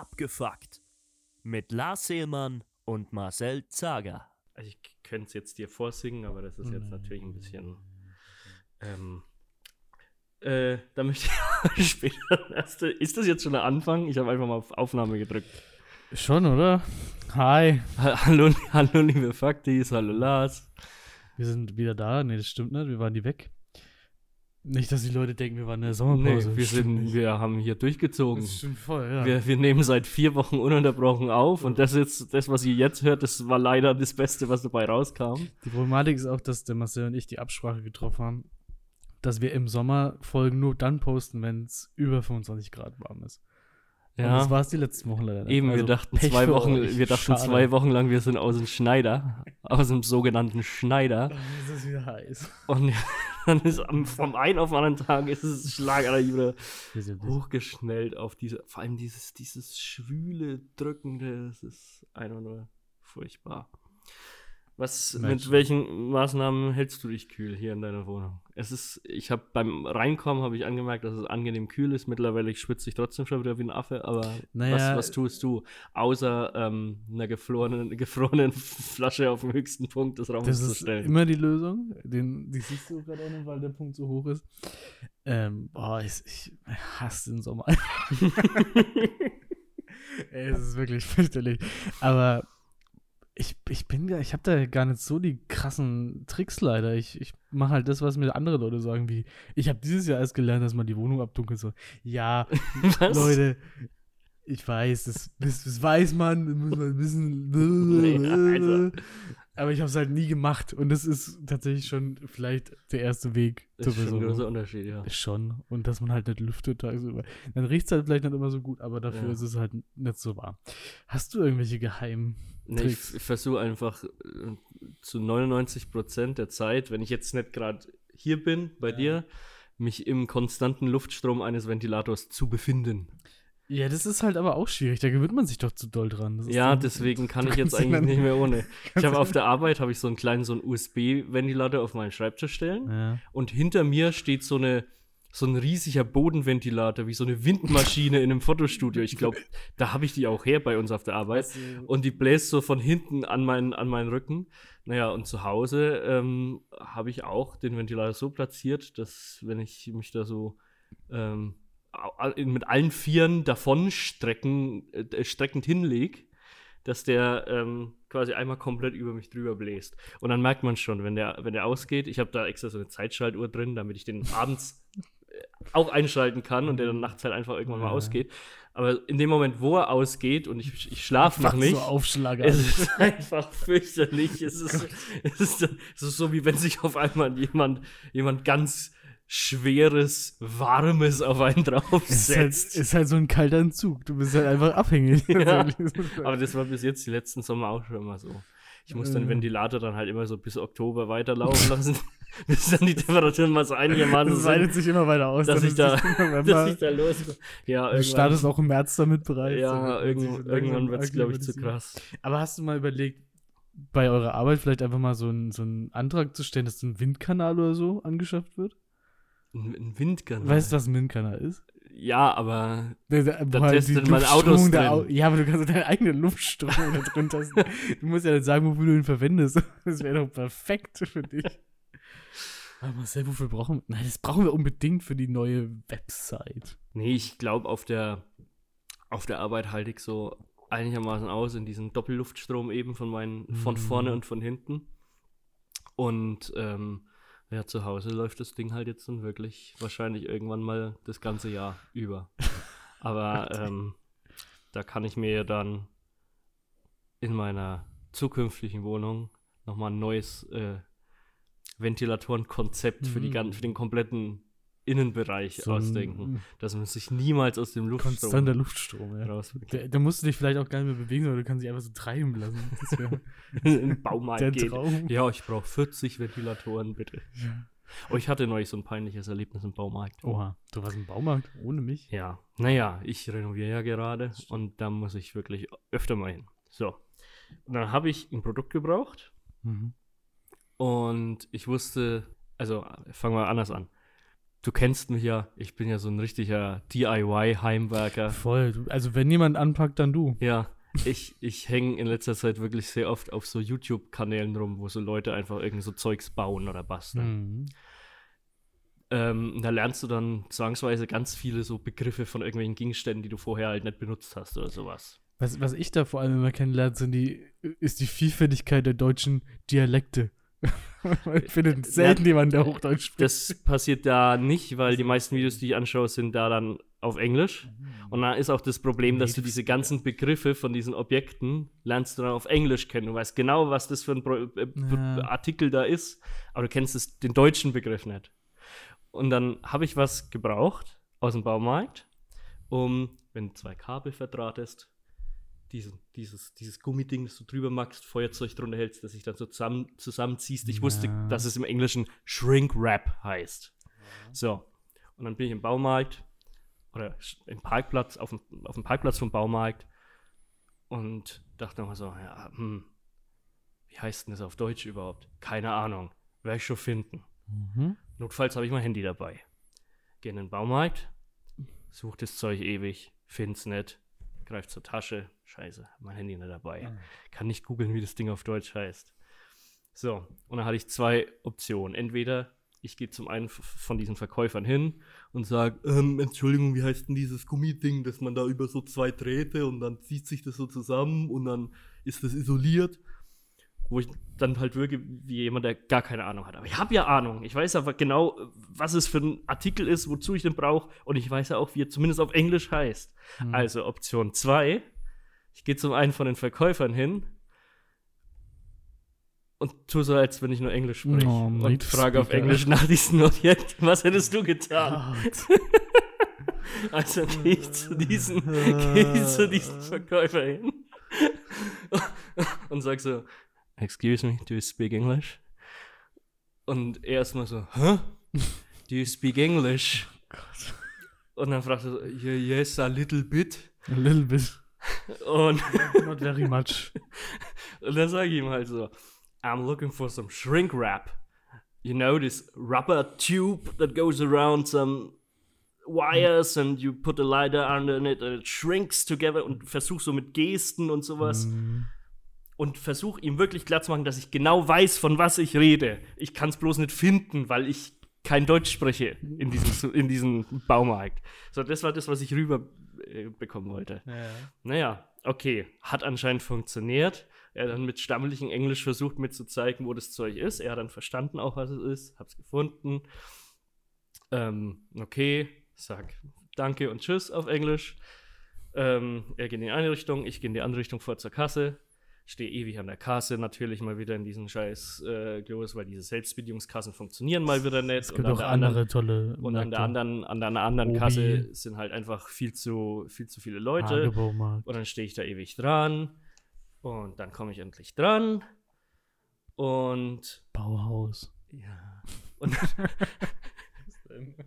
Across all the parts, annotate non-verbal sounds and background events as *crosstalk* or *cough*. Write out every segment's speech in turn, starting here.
Abgefuckt. Mit Lars Seelmann und Marcel Zager. Also ich könnte es jetzt dir vorsingen, aber das ist jetzt natürlich ein bisschen. Ähm, äh, da möchte ich *laughs* später. Ist das jetzt schon der Anfang? Ich habe einfach mal auf Aufnahme gedrückt. Schon, oder? Hi. Ha- Hallo, *laughs* hallo liebe Faktis, hallo Lars. Wir sind wieder da. Nee, das stimmt nicht. Wir waren die weg. Nicht, dass die Leute denken, wir waren in der Nee, Sommerpause. wir, Stimmt sind, wir haben hier durchgezogen. Das stimmt voll, ja. Wir, wir nehmen seit vier Wochen ununterbrochen auf und das jetzt, das, was ihr jetzt hört, das war leider das Beste, was dabei rauskam. Die Problematik ist auch, dass der Marcel und ich die Absprache getroffen haben, dass wir im Sommer Folgen nur dann posten, wenn es über 25 Grad warm ist. Und das war es die letzten Wochen leider. Eben, wir Also, dachten Pech zwei Wochen, euch. wir dachten Schade. zwei Wochen lang, wir sind aus dem Schneider, aus dem sogenannten Schneider. Es ist wieder heiß. Und *laughs* dann ist am, vom einen auf den anderen Tag ist es schlagartig wieder Wir hochgeschnellt auf diese, vor allem dieses, dieses schwüle, drückende, das ist einfach nur furchtbar. Was, Mensch. mit welchen Maßnahmen hältst du dich kühl hier in deiner Wohnung? Es ist, ich habe beim Reinkommen habe ich angemerkt, dass es angenehm kühl ist. Mittlerweile schwitze ich trotzdem schon wieder wie ein Affe, aber Naja, was, was tust du? Außer ähm, einer gefrorenen, *laughs* gefrorenen Flasche auf dem höchsten Punkt des Raums Das zu ist stellen. immer die Lösung. Den, die siehst du gerade auch nicht, weil der Punkt so hoch ist. Ähm, boah, ich, ich hasse den Sommer. *laughs* *laughs* Ey, es ist wirklich fürchterlich. Aber ich, ich bin ja, ich habe da gar nicht so die krassen Tricks leider. Ich, ich mache halt das, was mir andere Leute sagen, wie, ich habe dieses Jahr erst gelernt, dass man die Wohnung abdunkelt. So, ja? *laughs* Leute, ich weiß, das, das, das weiß man, das muss man bisschen. Nee, Alter. Aber ich habe es halt nie gemacht und das ist tatsächlich schon vielleicht der erste Weg Das zur ist schon ein großer. Unterschied, ja. Schon. Und dass man halt nicht lüftet tagsüber. Dann riecht es halt vielleicht nicht immer so gut, aber dafür Ja. ist es halt nicht so warm. Hast du irgendwelche geheimen Nee, ich Tricks? ich versuche einfach äh, zu 99 Prozent der Zeit, wenn ich jetzt nicht gerade hier bin bei Ja. dir, mich im konstanten Luftstrom eines Ventilators zu befinden. Ja, das ist halt aber auch schwierig. Da gewöhnt man sich doch zu doll dran. Ja, deswegen *laughs* kann ich jetzt eigentlich nicht mehr ohne. *laughs* Ich habe auf der Arbeit habe ich so einen kleinen so einen USB-Ventilator auf meinen Schreibtisch stellen Ja. und hinter mir steht so eine so ein riesiger Bodenventilator, wie so eine Windmaschine in einem Fotostudio. Ich glaube, da habe ich die auch her bei uns auf der Arbeit. Und die bläst so von hinten an meinen, an meinen Rücken. Naja, und zu Hause ähm, habe ich auch den Ventilator so platziert, dass wenn ich mich da so ähm, mit allen Vieren davon strecken, äh, streckend hinleg, dass der ähm, quasi einmal komplett über mich drüber bläst. Und dann merkt man schon, wenn der, wenn der ausgeht, ich habe da extra so eine Zeitschaltuhr drin, damit ich den abends äh, auch einschalten kann und der dann nachts halt einfach irgendwann mal Ja. ausgeht. Aber in dem Moment, wo er ausgeht und ich, ich schlafe noch nicht, so Aufschlag. es ist *laughs* einfach fürchterlich. Es ist, es, ist, es ist so, wie wenn sich auf einmal jemand, jemand ganz schweres, warmes auf einen ist, halt, draufsetzt. ist halt so ein kalter Entzug. Du bist halt einfach abhängig. Ja. *laughs* Aber das war bis jetzt die letzten Sommer auch schon immer so. Ich muss den Äh. Ventilator dann halt immer so bis Oktober weiterlaufen lassen, *laughs* bis dann die Temperaturen mal so einigermaßen das weitet sich immer weiter aus. dass ich da, *laughs* dass ich da los. Ja, Du startest auch im März damit bereits. Ja, so irgendwann wird es, glaube ich, zu krass. Aber hast du mal überlegt, bei eurer Arbeit vielleicht einfach mal so einen, so einen Antrag zu stellen, dass ein Windkanal oder so angeschafft wird? Ein, ein Windkanal. Weißt du, was ein Windkanal ist? Ja, aber Da testet man Autos drin. Au ja, aber du kannst deine eigene Luftströmung da drin testen. *laughs* Du musst ja nicht sagen, wofür du ihn verwendest. *laughs* Das wäre doch perfekt für dich. Aber Marcel, wofür brauchen wir? Nein, das brauchen wir unbedingt für die neue Website. Nee, ich glaube, auf der, auf der Arbeit halte ich so einigermaßen aus in diesem Doppelluftstrom eben von meinen, von Mhm. vorne und von hinten. Und ähm, ja, zu Hause läuft das Ding halt jetzt dann wirklich wahrscheinlich irgendwann mal das ganze Jahr über. *laughs* Aber ähm, da kann ich mir ja dann in meiner zukünftigen Wohnung nochmal ein neues äh, Ventilatorenkonzept für, die Mhm. für den kompletten Innenbereich So ein ausdenken dass man sich niemals aus dem Luftstrom konstanter Luftstrom, ja. Da, da musst du dich vielleicht auch gar nicht mehr bewegen, sondern du kannst dich einfach so treiben lassen. *laughs* Das wäre In den Baumarkt *laughs* der gehen. Traum. Ja, ich brauche 40 Ventilatoren, bitte. Ja. Oh, ich hatte neulich so ein peinliches Erlebnis im Baumarkt. Oha, du warst im Baumarkt ohne mich? Ja, naja, ich renoviere ja gerade und da muss ich wirklich öfter mal hin. So, dann habe ich ein Produkt gebraucht Mhm. und ich wusste, also fangen wir anders an. Du kennst mich ja, ich bin ja so ein richtiger DIY-Heimwerker. Voll. Also wenn jemand anpackt, dann du. Ja, ich, ich hänge in letzter Zeit wirklich sehr oft auf so YouTube-Kanälen rum, wo so Leute einfach irgend so Zeugs bauen oder basteln. Mhm. Ähm, da lernst du dann zwangsweise ganz viele so Begriffe von irgendwelchen Gegenständen, die du vorher halt nicht benutzt hast oder sowas. Was, was ich da vor allem immer kennenlerne, sind die, ist die Vielfältigkeit der deutschen Dialekte. *laughs* ich finde selten jemanden, der Hochdeutsch spricht. Das passiert da nicht, weil die meisten Videos, die ich anschaue, sind da dann auf Englisch. Und da ist auch das Problem, dass du diese ganzen Begriffe von diesen Objekten lernst du dann auf Englisch kennen. Du weißt genau, was das für ein Pro äh, Ja. Artikel da ist, aber du kennst es, den deutschen Begriff nicht. Und dann habe ich was gebraucht aus dem Baumarkt, um, wenn du zwei Kabel verdrahtest, diesen, dieses, dieses Gummiding, das du drüber machst, Feuerzeug drunter hältst, das sich dann so zusammen, zusammenziehst. Ich wusste, Ja. dass es im Englischen Shrink Wrap heißt. So. Und dann bin ich im Baumarkt oder im Parkplatz, auf dem, auf dem Parkplatz vom Baumarkt und dachte nochmal so, ja, hm, wie heißt denn das auf Deutsch überhaupt? Keine Ahnung. Werde ich schon finden. Mhm. Notfalls habe ich mein Handy dabei. Gehe in den Baumarkt, suche das Zeug ewig, find's nicht, greif zur Tasche, scheiße, mein Handy nicht dabei. Kann nicht googeln, wie das Ding auf Deutsch heißt. So, und dann hatte ich zwei Optionen. Entweder ich gehe zum einen von diesen Verkäufern hin und sage, ähm, Entschuldigung, wie heißt denn dieses Gummiding, dass man da über so zwei Drähte und dann zieht sich das so zusammen und dann ist das isoliert wo ich dann halt wirke wie jemand, der gar keine Ahnung hat. Aber ich habe ja Ahnung. Ich weiß aber genau, was es für ein Artikel ist, wozu ich den brauche. Und ich weiß ja auch, wie er zumindest auf Englisch heißt. Mhm. Also Option 2. Ich gehe zum einen von den Verkäufern hin und tue so, als wenn ich nur Englisch spreche. Oh, und frage auf. Englisch nach diesem Objekt. Was hättest du getan? Gott. *laughs* Also gehe ich zu diesen, gehe ich zu diesen Verkäufer hin *laughs* und sag so, excuse me, do you speak English? Und er erstmal so, hä? Do you speak English? Und dann fragt er so, "Yeah, yes, a little bit. A little bit. Und, *laughs* Not very much. *laughs* und dann sage ich ihm halt so, I'm looking for some shrink wrap. You know, this rubber tube that goes around some wires and you put a lighter under it and it shrinks together und versuch so mit Gesten und sowas Mhm. Und versuch ihm wirklich klar zu machen, dass ich genau weiß, von was ich rede. Ich kann es bloß nicht finden, weil ich kein Deutsch spreche in diesem, in diesem Baumarkt. So, das war das, was ich rüber äh, bekommen wollte. Ja. Naja, okay, hat anscheinend funktioniert. Er hat dann mit stammlichem Englisch versucht, mir zu zeigen, wo das Zeug ist. Er hat dann verstanden auch, was es ist, hab's gefunden. Ähm, okay, sag Danke und Tschüss auf Englisch. Ähm, er geht in die eine Richtung, ich gehe in die andere Richtung vor zur Kasse. Stehe ewig an der Kasse, natürlich mal wieder in diesen scheiß äh, weil diese Selbstbedienungskassen funktionieren mal wieder nicht. Es gibt auch der andere tolle und an der anderen, an der anderen Obi. Kasse sind halt einfach viel zu, viel zu viele Leute. Und dann stehe ich da ewig dran. Und dann komme ich endlich dran. Und Bauhaus. ja. Und, *laughs*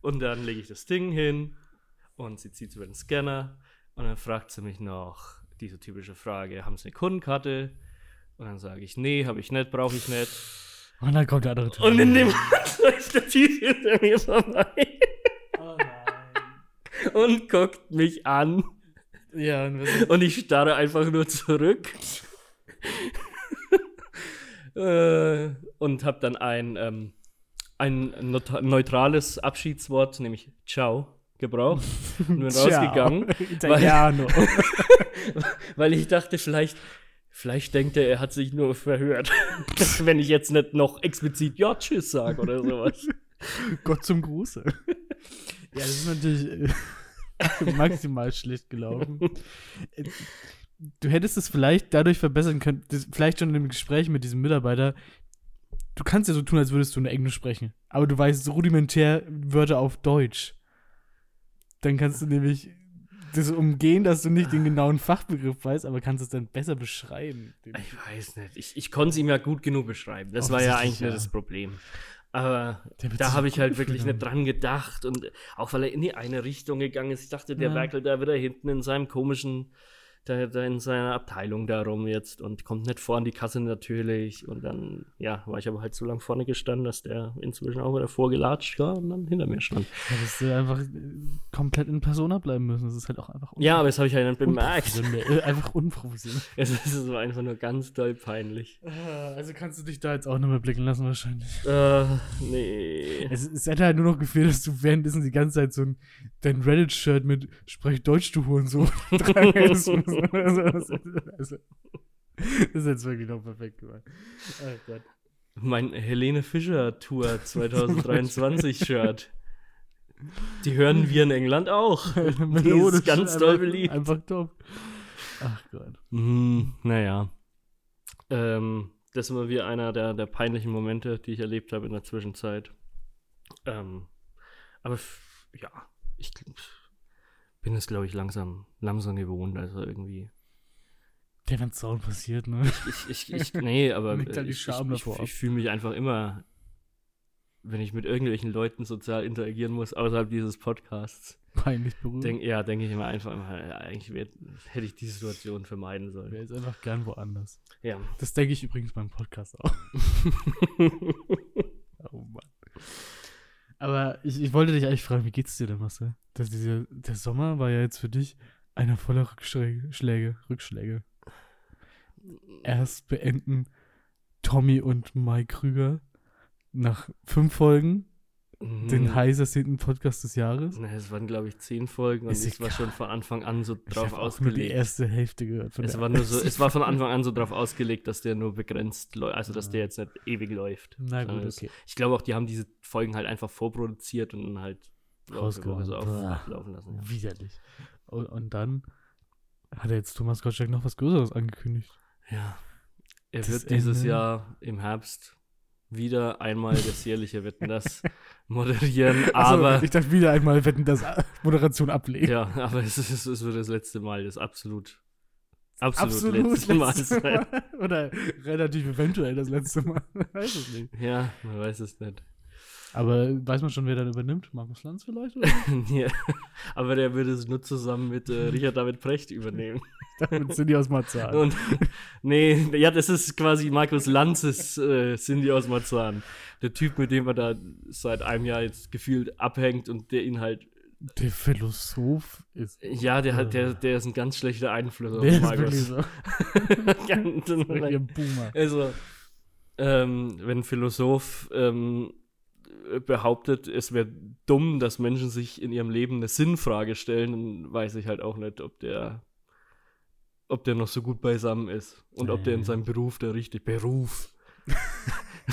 und dann lege ich das Ding hin und sie zieht über den Scanner und dann fragt sie mich noch diese typische Frage: Haben Sie eine Kundenkarte? Und dann sage ich: Nee, habe ich nicht, brauche ich nicht. Und dann kommt der andere Typ. Und in dem läuft der Typ hinter mir vorbei oh nein. und guckt mich an. Ja, und Und ich starre einfach nur zurück. äh, und habe dann ein, ähm, ein neutrales Abschiedswort, nämlich Ciao, gebraucht. Und bin rausgegangen, Italiano. weil *laughs* *laughs* ich dachte, vielleicht, vielleicht denkt er, er hat sich nur verhört. *laughs* Wenn ich jetzt nicht noch explizit Ja, Tschüss sage oder sowas. *laughs* Gott zum Gruße. Ja, das ist natürlich äh, maximal schlecht gelaufen. Äh, Du hättest es vielleicht dadurch verbessern können, vielleicht schon im Gespräch mit diesem Mitarbeiter. Du kannst ja so tun, als würdest du nur Englisch sprechen, aber du weißt rudimentär Wörter auf Deutsch. Dann kannst du nämlich das umgehen, dass du nicht den genauen Fachbegriff weißt, aber kannst es dann besser beschreiben. Ich weiß nicht. Ich, ich konnte es ihm ja gut genug beschreiben. Das war ja eigentlich ja. das Problem. Aber da habe ich halt wirklich nicht dran gedacht. Und auch weil er in die eine Richtung gegangen ist. Ich dachte, der Ja. werkelt da wieder hinten in seinem komischen da, da in seiner Abteilung darum jetzt und kommt nicht vor an die Kasse natürlich. Und dann, ja, war ich aber halt so lang vorne gestanden, dass der inzwischen auch wieder vorgelatscht war und dann hinter mir stand. Ja, dass du einfach äh, komplett in Persona bleiben müssen. Das ist halt auch einfach Ja, aber das habe ich ja dann bemerkt. Äh, einfach unprofessionell. *laughs* Es ist so einfach nur ganz doll peinlich. Also kannst du dich da jetzt auch nicht mehr blicken lassen, wahrscheinlich. Äh, nee. Es, es hätte halt nur noch gefehlt, dass du währenddessen die ganze Zeit so ein dein Reddit-Shirt mit Sprech Deutsch, du Hurensohn *laughs* tragen hättest *laughs* das, also, das ist jetzt wirklich noch perfekt gemacht. Oh Gott. Mein Helene Fischer Tour *laughs* 2023 Shirt. Die hören wir in England auch. *laughs* Die ist ganz doll beliebt. Einfach top. Ach Gott. Hm, naja. Ähm, das war wie einer der, der peinlichen Momente, die ich erlebt habe in der Zwischenzeit. Ähm, aber ja, ich gl- bin es, glaube ich, langsam, langsam gewohnt. Also irgendwie. Der, wenn Sound passiert, ne? Ich, ich, ich, nee, *laughs* aber halt ich, ich, ich, fühle mich einfach immer, wenn ich mit irgendwelchen Leuten sozial interagieren muss, außerhalb dieses Podcasts, Peinlich berührt. denk, ja, denke ich immer einfach, immer, eigentlich wär, hätte ich die Situation vermeiden sollen. Wäre jetzt einfach gern woanders. Ja. Das denke ich übrigens beim Podcast auch. *laughs* Aber ich, ich wollte dich eigentlich fragen, wie geht's dir denn, Marcel? Das, dieser, der Sommer war ja jetzt für dich einer voller Rückschläge. Schläge, Rückschläge. Erst beenden Tommy und Mike Krüger nach fünf Folgen den Mhm. heiß ersehnten Podcast des Jahres. Ne, es waren, glaube ich, zehn Folgen und es war schon von Anfang an so Ich drauf habe auch nur die ausgelegt. erste Hälfte gehört. Von Es der war, nur so, es war von. Anfang an so drauf *laughs* ausgelegt, dass der nur begrenzt läuft, also dass Ja. der jetzt nicht ewig läuft. Na gut, es- okay. Ich glaube auch, die haben diese Folgen halt einfach vorproduziert und dann halt Rausgehauen. so laufen lassen. Ja. Widerlich. Und, und dann hat er jetzt Thomas Gottschalk noch was Größeres angekündigt. ja. Er Das wird dieses Ende. Jahr im Herbst wieder einmal das jährliche Wetten das *laughs* moderieren, Achso, aber ich dachte wieder einmal, wetten das Moderation ablegen. ja, aber es, ist, es wird das letzte Mal, das absolut absolut, Absolut letzte Mal letzte sein. Mal. Oder relativ eventuell das letzte Mal. *laughs* weiß es nicht. Ja, man weiß es nicht. Aber weiß man schon, wer dann übernimmt? Markus Lanz vielleicht? Oder? *laughs* ja, aber der würde es nur zusammen mit äh, Richard David Precht übernehmen. *laughs* Damit sind die aus Marzahn. Und nee, ja, das ist quasi Markus Lanzes äh, Cindy aus Marzahn. Der Typ, mit dem er da seit einem Jahr jetzt gefühlt abhängt und der ihn halt, Der Philosoph ist. ja, der hat, der, der ist ein ganz schlechter Einfluss auf Der ist Markus. so. *laughs* Ganz- ein Boomer. also, ähm, wenn ein Philosoph ähm, behauptet, es wäre dumm, dass Menschen sich in ihrem Leben eine Sinnfrage stellen, dann weiß ich halt auch nicht, ob der, ob der noch so gut beisammen ist und ob der in seinem Beruf der richtig Beruf. *laughs*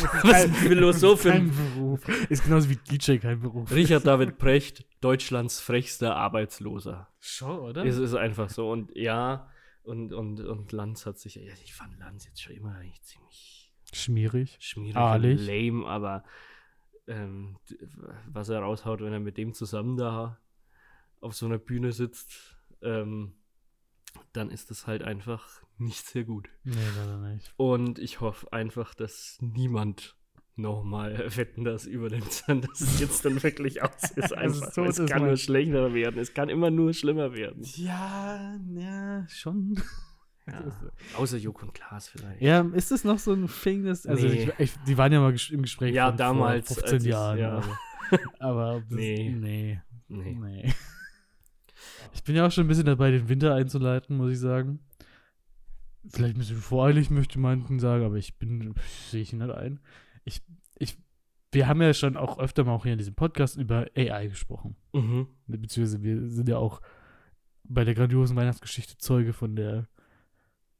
Was ist ein Philosoph für Kein ein- Beruf. Ist genauso wie DJ kein Beruf. Richard *laughs* David Precht, Deutschlands frechster Arbeitsloser. Schon, oder? Es ist einfach so. Und ja, und, und, und Lanz hat sich, ich fand Lanz jetzt schon immer eigentlich ziemlich Schmierig. schmierig Aalig. und lame, aber ähm, was er raushaut, wenn er mit dem zusammen da auf so einer Bühne sitzt, ähm, dann ist das halt einfach nicht sehr gut. Nee, leider nicht. Und ich hoffe einfach, dass niemand nochmal Wetten das übernimmt, sondern dass es jetzt dann wirklich aus ist. *laughs* Dass es Einfach. tot es ist, kann nur schlechter werden. Es kann immer nur schlimmer werden. Ja, *laughs* ja, schon. Ja. Außer Joko und Klaas vielleicht. Ja, ist das noch so ein Thing, das, also Nee. ich, ich, die waren ja mal ges- im Gespräch Ja, damals, vor als 15 es- Jahren. ja. Aber, aber das, Nee. nee. Nee. Nee. *laughs* Ich bin ja auch schon ein bisschen dabei, den Winter einzuleiten, muss ich sagen. Vielleicht ein bisschen voreilig, möchte manchen sagen, aber ich bin, sehe ich nicht ein. Ich, ich, wir haben ja schon auch öfter mal auch hier in diesem Podcast über AI gesprochen. Mhm. Beziehungsweise wir sind ja auch bei der grandiosen Weihnachtsgeschichte Zeuge von der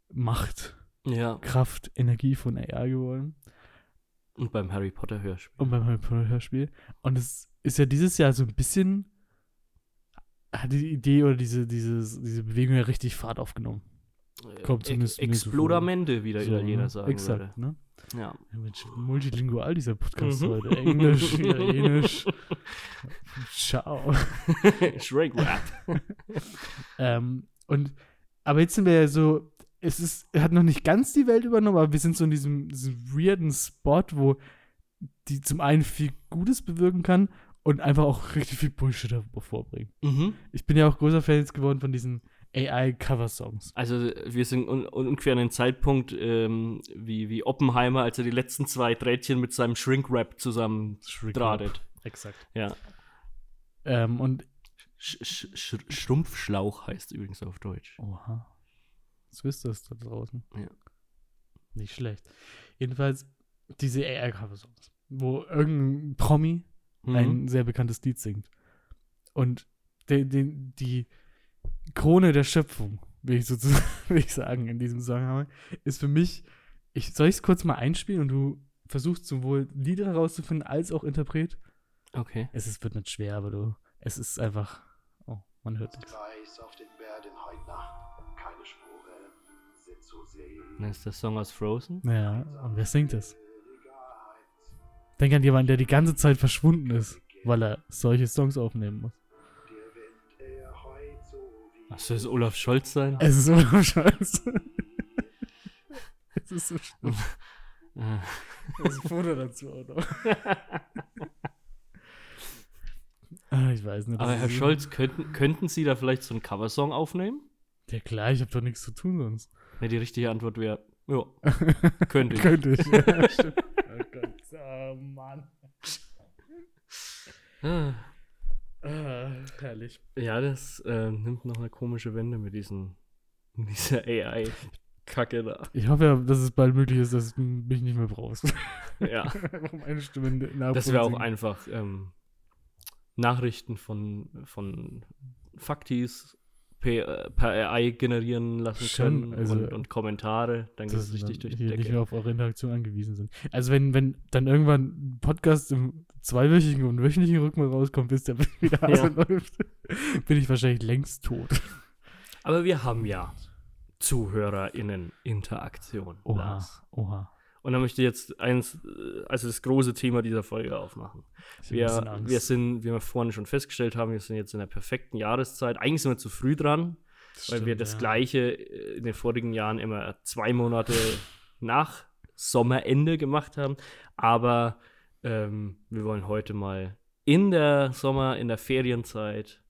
Macht, Ja. Kraft, Energie von AI geworden. Und beim Harry Potter Hörspiel. Und beim Harry Potter Hörspiel. Und es ist ja dieses Jahr so ein bisschen, hat die Idee oder diese, dieses, diese Bewegung ja richtig Fahrt aufgenommen. Kommt zumindest vor. Explodamente, wie der So, Italiener ne? sagen Exakt, ne? würde. Ja. Ja, Mensch, multilingual dieser Podcast Mhm. heute. Englisch, *laughs* Italienisch. Ciao. *laughs* Shrek Rap. *laughs* Ähm, und, aber jetzt sind wir ja so, es ist, er hat noch nicht ganz die Welt übernommen, aber wir sind so in diesem, diesem weirden Spot, wo die zum einen viel Gutes bewirken kann und einfach auch richtig viel Bullshit hervorbringen. Mhm. Ich bin ja auch großer Fan jetzt geworden von diesen AI-Cover-Songs. Also wir sind un ungefähr an den Zeitpunkt ähm, wie, wie Oppenheimer, als er die letzten zwei Drähtchen mit seinem Shrink-Rap zusammen drahtet. Exakt. Ja. Ähm, und Sch Sch Sch Schrumpfschlauch heißt übrigens auf Deutsch. Oha. Wisst ihr das da draußen? Ja. Nicht schlecht. Jedenfalls diese AI-Cover-Songs, wo irgendein Promi Mhm. ein sehr bekanntes Lied singt. Und de, de, die Krone der Schöpfung, will ich sozusagen *laughs* will ich sagen, in diesem Zusammenhang, ist für mich, ich, soll ich es kurz mal einspielen und du versuchst sowohl Lieder herauszufinden als auch Interpret? Okay. Es ist, wird nicht schwer, aber du, es ist einfach, oh, man hört nichts. Kreis auf den Bergen heut Nacht, keine Spuren sind zu sehen. Das ist der Song aus Frozen. Ja, und wer singt das? Denk an jemanden, der die ganze Zeit verschwunden ist, weil er solche Songs aufnehmen muss. Ach, soll es Olaf Scholz sein? Es ist so scheiße. es ist so schlimm. *laughs* Das ist ein Foto dazu auch noch. ah, ich weiß nicht. Aber Herr Scholz, könnten, könnten Sie da vielleicht so einen Coversong aufnehmen? Ja klar, ich habe doch nichts zu tun sonst. Ne, die richtige Antwort wäre, ja, *laughs* könnte ich. Könnte ich. Ja, *laughs* stimmt. oh Gott, oh Mann. Herrlich. Ja, das äh, nimmt noch eine komische Wende mit diesen, dieser AI-Kacke da. Ich hoffe ja, dass es bald möglich ist, dass du mich nicht mehr brauchst. *laughs* Ja, *laughs* meine Stimme das wäre auch einfach ähm, Nachrichten von, von Faktis per, per AI generieren lassen Schon, können also- und, und Kommentare. Dann geht es richtig durch die hier nicht Decke. mehr auf eure Interaktion angewiesen sind. Also wenn, wenn dann irgendwann ein Podcast im zweiwöchigen und wöchentlichen Rhythmus rauskommt, bis der *laughs* wieder Ja. Läuft, bin ich wahrscheinlich längst tot. Aber wir haben ja ZuhörerInnen-Interaktion. Oha, oha. Und da möchte ich jetzt eins, äh, also das große Thema dieser Folge aufmachen. Wir, wir sind, wie wir vorhin schon festgestellt haben, wir sind jetzt in der perfekten Jahreszeit. Eigentlich sind wir zu früh dran, Das weil wir stimmt, das ja. Gleiche äh, in den vorigen Jahren immer zwei Monate *laughs* nach Sommerende gemacht haben. Aber ähm, wir wollen heute mal in der Sommer, in der Ferienzeit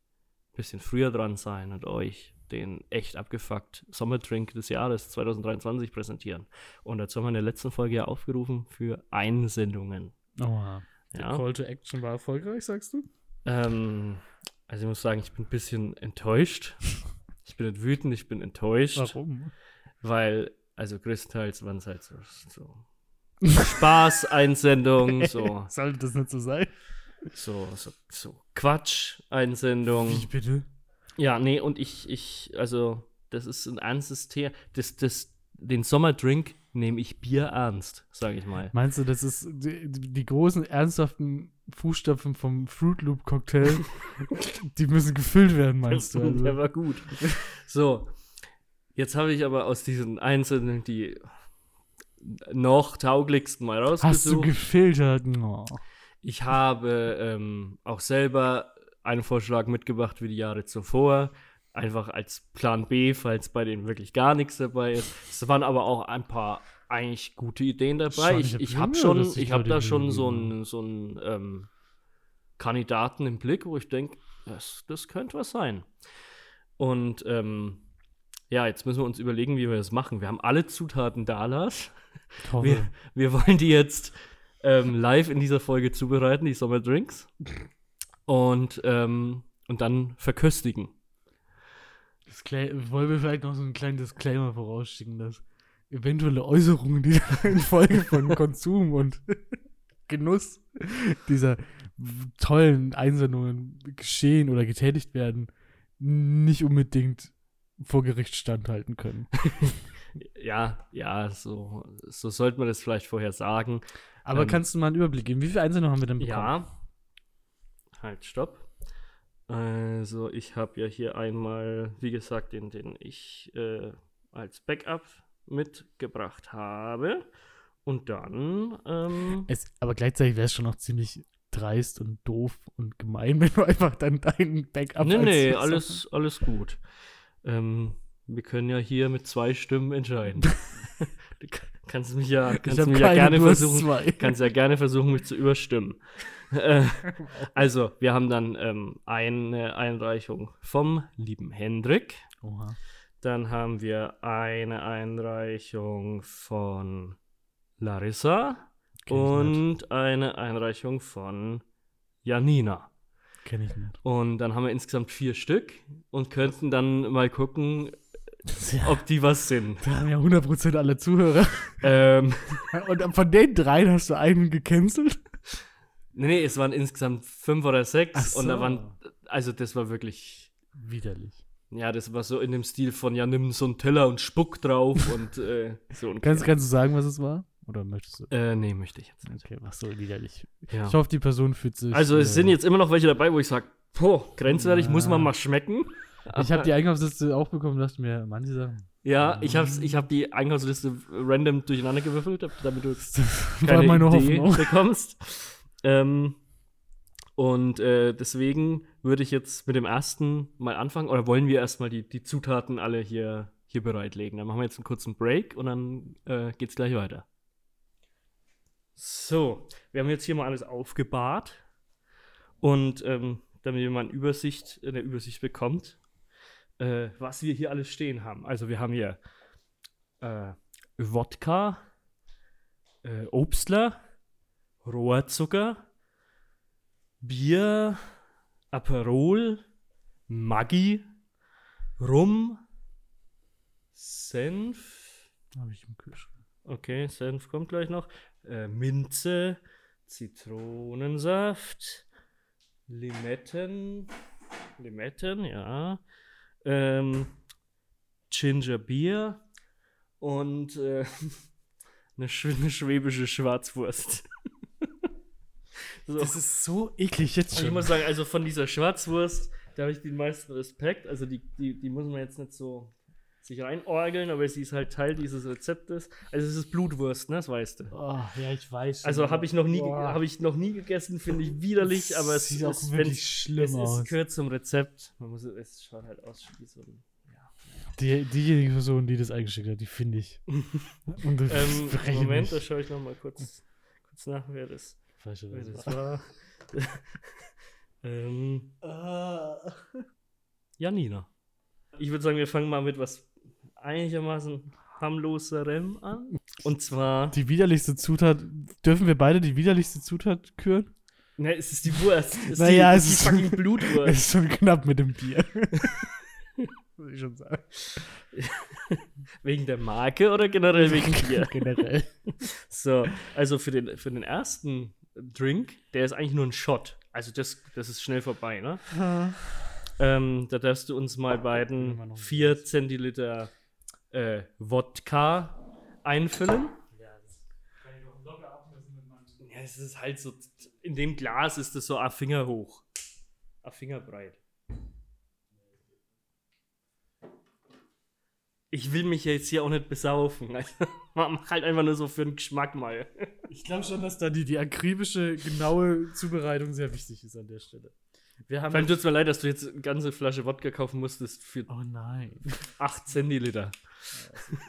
ein bisschen früher dran sein und euch den echt abgefuckt Sommerdrink des Jahres 2023 präsentieren. Und dazu haben wir in der letzten Folge ja aufgerufen für Einsendungen. Oha. Der Ja. Call to Action war erfolgreich, sagst du? Ähm, also ich muss sagen, ich bin ein bisschen enttäuscht. Ich bin nicht wütend, ich bin enttäuscht. Warum? Weil, also größtenteils waren es halt so, so Spaß-Einsendungen, *laughs* so, Sollte das nicht so sein? so, so, so Quatsch-Einsendungen. bitte? Ja, nee, und ich, ich, also, das ist ein ernstes Thema. Das, das, den Sommerdrink nehme ich Bier ernst, sage ich mal. Meinst du, das ist die, die großen, ernsthaften Fußstapfen vom Fruit Loop Cocktail, *laughs* die müssen gefüllt werden, meinst du? Der Also? war gut. So, jetzt habe ich aber aus diesen Einzelnen die noch tauglichsten mal Hast du rausgesucht. gefiltert? Oh. Ich habe ähm, auch selber einen Vorschlag mitgebracht wie die Jahre zuvor. Einfach als Plan B, falls bei denen wirklich gar nichts dabei ist. Es waren aber auch ein paar eigentlich gute Ideen dabei. Ich ich ich hab habe schon, ich habe da schon so einen so einen, ähm, Kandidaten im Blick, wo ich denke, das, das könnte was sein. Und ähm, ja, jetzt müssen wir uns überlegen, wie wir das machen. Wir haben alle Zutaten da, Lars. Wir, wir wollen die jetzt ähm, live in dieser Folge zubereiten, die Sommerdrinks. Und, ähm, und dann verköstigen. Wollen wir vielleicht noch so einen kleinen Disclaimer vorausschicken, dass eventuelle Äußerungen, die in Folge von *laughs* Konsum und Genuss dieser tollen Einsendungen geschehen oder getätigt werden, nicht unbedingt vor Gericht standhalten können. *laughs* Ja, ja, so, so sollte man das vielleicht vorher sagen. Aber Ähm, kannst du mal einen Überblick geben? Wie viele Einsendungen haben wir denn bekommen? Ja. Halt, stopp. Also, ich habe ja hier einmal, wie gesagt, den, den ich äh, als Backup mitgebracht habe. Und dann, ähm, Es, aber gleichzeitig wäre es schon noch ziemlich dreist und doof und gemein, *laughs* wenn du einfach dann deinen Backup nee, nee, alles, alles gut. Ähm, wir können ja hier mit zwei Stimmen entscheiden. *laughs* du, Kannst mich ja, kannst mich ja gerne versuchen, zwei. kannst ja gerne versuchen, mich zu überstimmen. *laughs* Also, wir haben dann ähm, eine Einreichung vom lieben Hendrik. Oha. Dann haben wir eine Einreichung von Larissa Kenn und eine Einreichung von Janina. Kenn ich nicht. Und dann haben wir insgesamt vier Stück und könnten dann mal gucken, Ja, ob die was sind. da haben ja 100% alle Zuhörer. ähm, *laughs* Und von den dreien hast du einen gecancelt? Nee, nee, es waren insgesamt fünf oder sechs Ach und da so. waren, also das war wirklich, Widerlich. ja, das war so in dem Stil von, ja, nimm so einen Teller und spuck drauf *laughs* und äh, so. Kannst, kannst du sagen, was es war? Oder möchtest du? Äh, nee, möchte ich jetzt nicht. Okay, was so widerlich. Ja. Ich hoffe, die Person fühlt sich. Also es äh, sind jetzt immer noch welche dabei, wo ich sage, boah, grenzwertig, muss man Ja. mal schmecken. Ich habe die Einkaufsliste auch bekommen, dachte mir, manche Sachen. Ja, ich habe ich hab die Einkaufsliste random durcheinander gewürfelt, damit du keine meine Idee Hoffnung. bekommst. Ähm, und äh, deswegen würde ich jetzt mit dem ersten mal anfangen. Oder wollen wir erstmal die, die Zutaten alle hier, hier bereitlegen? Dann machen wir jetzt einen kurzen Break und dann äh, geht's gleich weiter. So, wir haben jetzt hier mal alles aufgebahrt. Und ähm, damit ihr mal eine Übersicht, eine Übersicht bekommt, äh, was wir hier alles stehen haben. Also wir haben hier äh, Wodka, äh, Obstler, Rohrzucker, Bier, Aperol, Maggi, Rum, Senf, Habe ich im Kühlschrank. okay, Senf kommt gleich noch, äh, Minze, Zitronensaft, Limetten, Limetten, ja, ähm, Ginger Beer und äh, *laughs* eine, sch eine schwäbische Schwarzwurst. *laughs* so. Das ist so eklig jetzt Also ich schon. muss sagen, also von dieser Schwarzwurst, da habe ich den meisten Respekt. Also die, die, die muss man jetzt nicht so sich reinorgeln, aber sie ist halt Teil dieses Rezeptes. Also es ist Blutwurst, ne? Das weißt du. Oh, ja, ich weiß. schon. Also habe ich noch nie, habe ich noch nie gegessen, finde ich widerlich, Das aber es sieht auch ist, wirklich wenn's- schlimm es aus. ist, gehört zum Rezept. Man muss, es schaut halt aus wie so ein. Die, diejenige Person, die das eingeschickt hat, die finde ich. *laughs* Und das Ähm, Moment, da schaue ich noch mal kurz, kurz nach, wer das, Falsch, wer das das war. *laughs* ähm, Janina. Ich würde sagen, wir fangen mal mit was einigermaßen harmloserem an. Und zwar, Die widerlichste Zutat. Dürfen wir beide die widerlichste Zutat küren? ne, es ist die Wurst. Es ist Naja, die, es die ist- fucking Es Blutwurst. ist schon knapp mit dem Bier. *laughs* Muss ich schon sagen. wegen der Marke oder generell wegen Bier? *laughs* Generell. So, also für den, für den ersten Drink, der ist eigentlich nur ein Shot. Also das, das ist schnell vorbei, ne? Ähm, da darfst du uns mal Immer beiden noch 4 Zentiliter äh, Wodka einfüllen. Ja, es ist halt so, in dem Glas ist es so a Finger hoch. A Finger Ich will mich jetzt hier auch nicht besaufen. Also, *laughs* mach halt einfach nur so für den Geschmack mal. *laughs* Ich glaube schon, dass da die, die akribische, genaue Zubereitung sehr wichtig ist an der Stelle. Wir haben. Vor allem tut es mir leid, dass du jetzt eine ganze Flasche Wodka kaufen musstest für oh nein. 8 Zentiliter.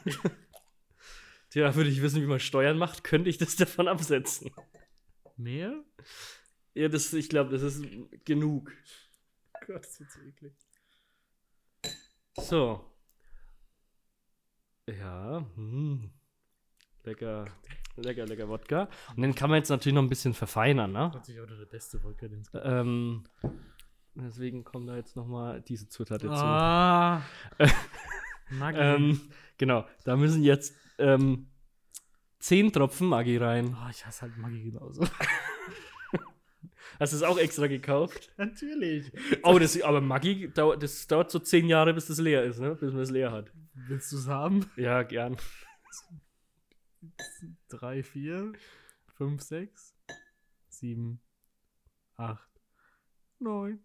*laughs* Tja, würde ich wissen, wie man Steuern macht, könnte ich das davon absetzen. Mehr? Ja, das, ich glaube, das ist genug. Gott, das wird so eklig. So. Ja, hm. lecker, lecker, lecker Wodka. Und den kann man jetzt natürlich noch ein bisschen verfeinern, ne? Natürlich auch der beste Wodka, den es gibt. Ähm, deswegen kommt da jetzt noch mal diese Zutat dazu. Ah. *laughs* Maggi. Ähm, genau, da müssen jetzt ähm, 10 Tropfen Maggi rein. oh, ich hasse halt Maggi genauso. *laughs* Hast du es auch extra gekauft? *laughs* Natürlich. Oh, das, aber Maggi, das dauert so 10 Jahre, bis das leer ist, ne? Bis man es leer hat. Willst du es haben? Ja, gern. Drei, vier, fünf, sechs, sieben, acht, neun,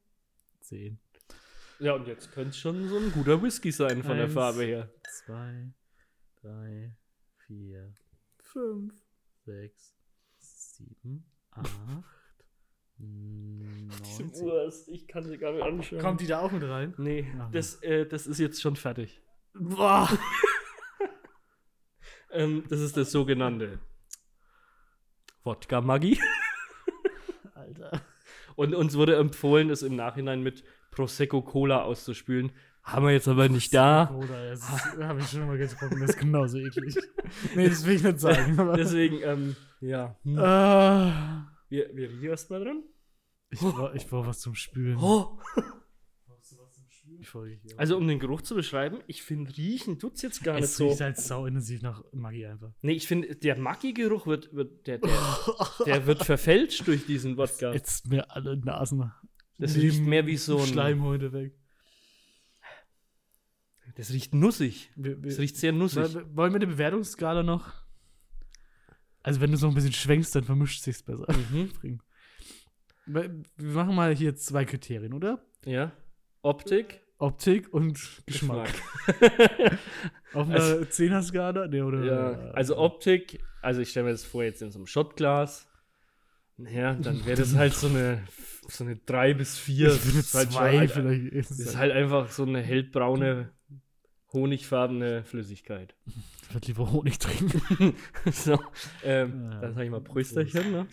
zehn. Ja, und jetzt könnte es schon so ein guter Whisky sein von der Eins. Farbe her. zwei, drei, vier, fünf, sechs, sieben, acht, neun, ich kann sie gar nicht anschauen. Kommt die da auch mit rein? Nee, Ach, das, äh, das ist jetzt schon fertig. Boah. *laughs* Ähm, das ist das sogenannte Wodka Maggi. *laughs* Alter. Und uns wurde empfohlen, es im Nachhinein mit Prosecco Cola auszuspülen. Haben wir jetzt aber nicht da. Oder das habe ich schon mal getrunken, das ist genauso eklig. *laughs* nee, das will ich nicht sagen. Deswegen, ähm, ja. Hm. Ah. Wir, wir riechen erstmal dran. ich brauche brauch was zum Spülen. Oh. Folge hier. Also, um den Geruch zu beschreiben, ich finde, riechen tut's jetzt gar nicht es so. riecht halt sauintensiv nach Maggi einfach. Nee, ich finde, der Maggi-Geruch wird, wird, der, der, *laughs* der wird verfälscht durch diesen Wodka. Jetzt mir alle Nasen. Das riecht mehr wie so ein. Schleimhäute weg. Das riecht nussig. Das riecht sehr nussig. Woll- Wollen wir eine Bewertungsskala noch? Also, wenn du so ein bisschen schwenkst, dann vermischt sich's besser. Mhm. *laughs* Wir machen mal hier zwei Kriterien, oder? Ja. Optik. Optik und Geschmack. *laughs* Auf einer Also- 10er-Skala? Nee, oder? Ja, also Optik, also ich stelle mir das vor, jetzt in so einem Shotglas. Ja, dann wäre das halt so eine, so eine 3 bis 4. Ich bin ist halt schon zwei halt, vielleicht. Ist Das es ist halt einfach so eine hellbraune, honigfarbene Flüssigkeit. Ich würde lieber Honig trinken. *laughs* so, ähm, Ja. dann sage ich mal Prösterchen ne?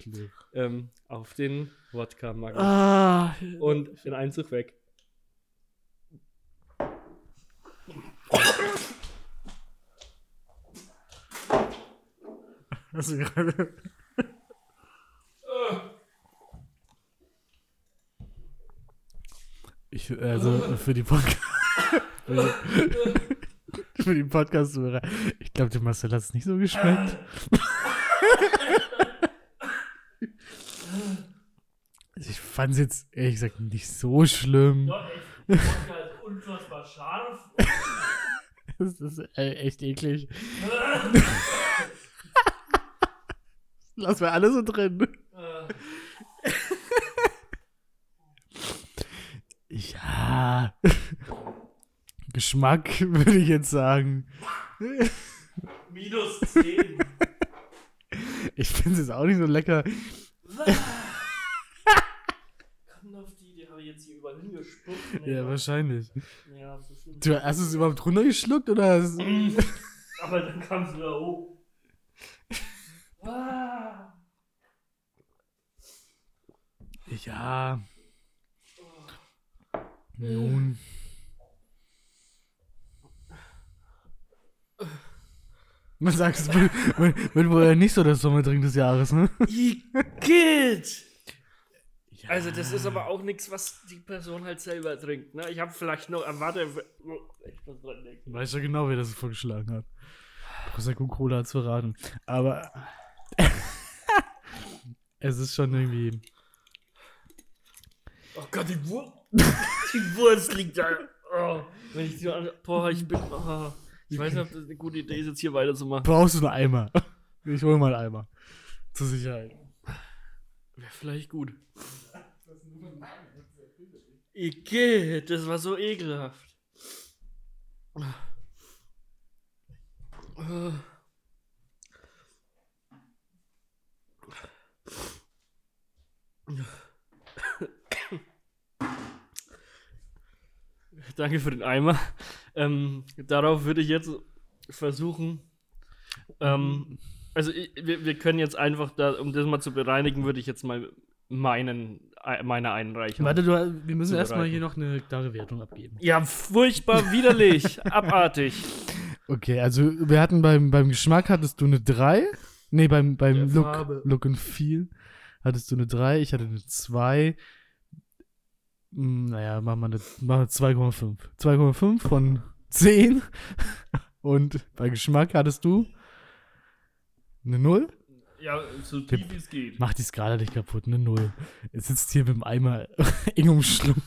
ähm, auf den Wodka Maggi. Ah, Und den Einzug weg. Du gerade. Ich, also für die Podcast. *laughs* für die, podcast -Hörer. Ich glaube, dem Marcel hat es nicht so geschmeckt. Also *laughs* ich fand es jetzt ehrlich gesagt nicht so schlimm. der Wodka ist unfassbar scharf. Das ist äh, echt eklig. Lass mal alles so drin. Ja. Geschmack würde ich jetzt sagen. Minus 10. Ich finde es jetzt auch nicht so lecker. Kommt auf ich jetzt hier überall hingespuckt. Ja, wahrscheinlich. Ja, so schlimm. Du, hast es überhaupt runtergeschluckt oder? *laughs* Aber dann kam es wieder hoch. Ah. Ja. Nun. Man sagt es, wird, wird, wohl nicht so das Sommertrink des Jahres, ne? Igitt! Also, das ist aber auch nichts, was die Person halt selber trinkt. Ne? Ich habe vielleicht noch. Warte, ich muss dran denken. Weiß ja genau, wer das vorgeschlagen hat. Prosecco Cola hat's verraten. Aber *laughs* es ist schon irgendwie. Oh Gott, die Wurst. die Wurst liegt da. Oh, wenn ich die an. Boah, ich bin. Oh, ich weiß nicht, ob das eine gute Idee ist, jetzt hier weiterzumachen. Brauchst du einen Eimer? *laughs* Ich hol mal einen Eimer. Zur Sicherheit. Wäre vielleicht gut. Igitt, das war so ekelhaft. Danke für den Eimer. Ähm, darauf würde ich jetzt versuchen. Ähm, also ich, wir, wir können jetzt einfach, da, um das mal zu bereinigen, würde ich jetzt mal meinen, meine Einreichung. Warte, du, wir müssen erstmal hier noch eine klare Wertung abgeben. Ja, furchtbar widerlich, *laughs* abartig. Okay, also wir hatten beim, beim Geschmack hattest du eine 3. Nee, beim, beim Der Look, Farbe. Look and Feel hattest du eine 3, ich hatte eine 2. Hm, Naja, machen wir eine, machen wir 2,5. 2,5 von 10. *laughs* Und bei Geschmack hattest du eine 0. Ja, so tief wie es geht. Mach die Skala nicht kaputt, eine 0. Es sitzt hier mit dem Eimer *laughs* eng umschlungen.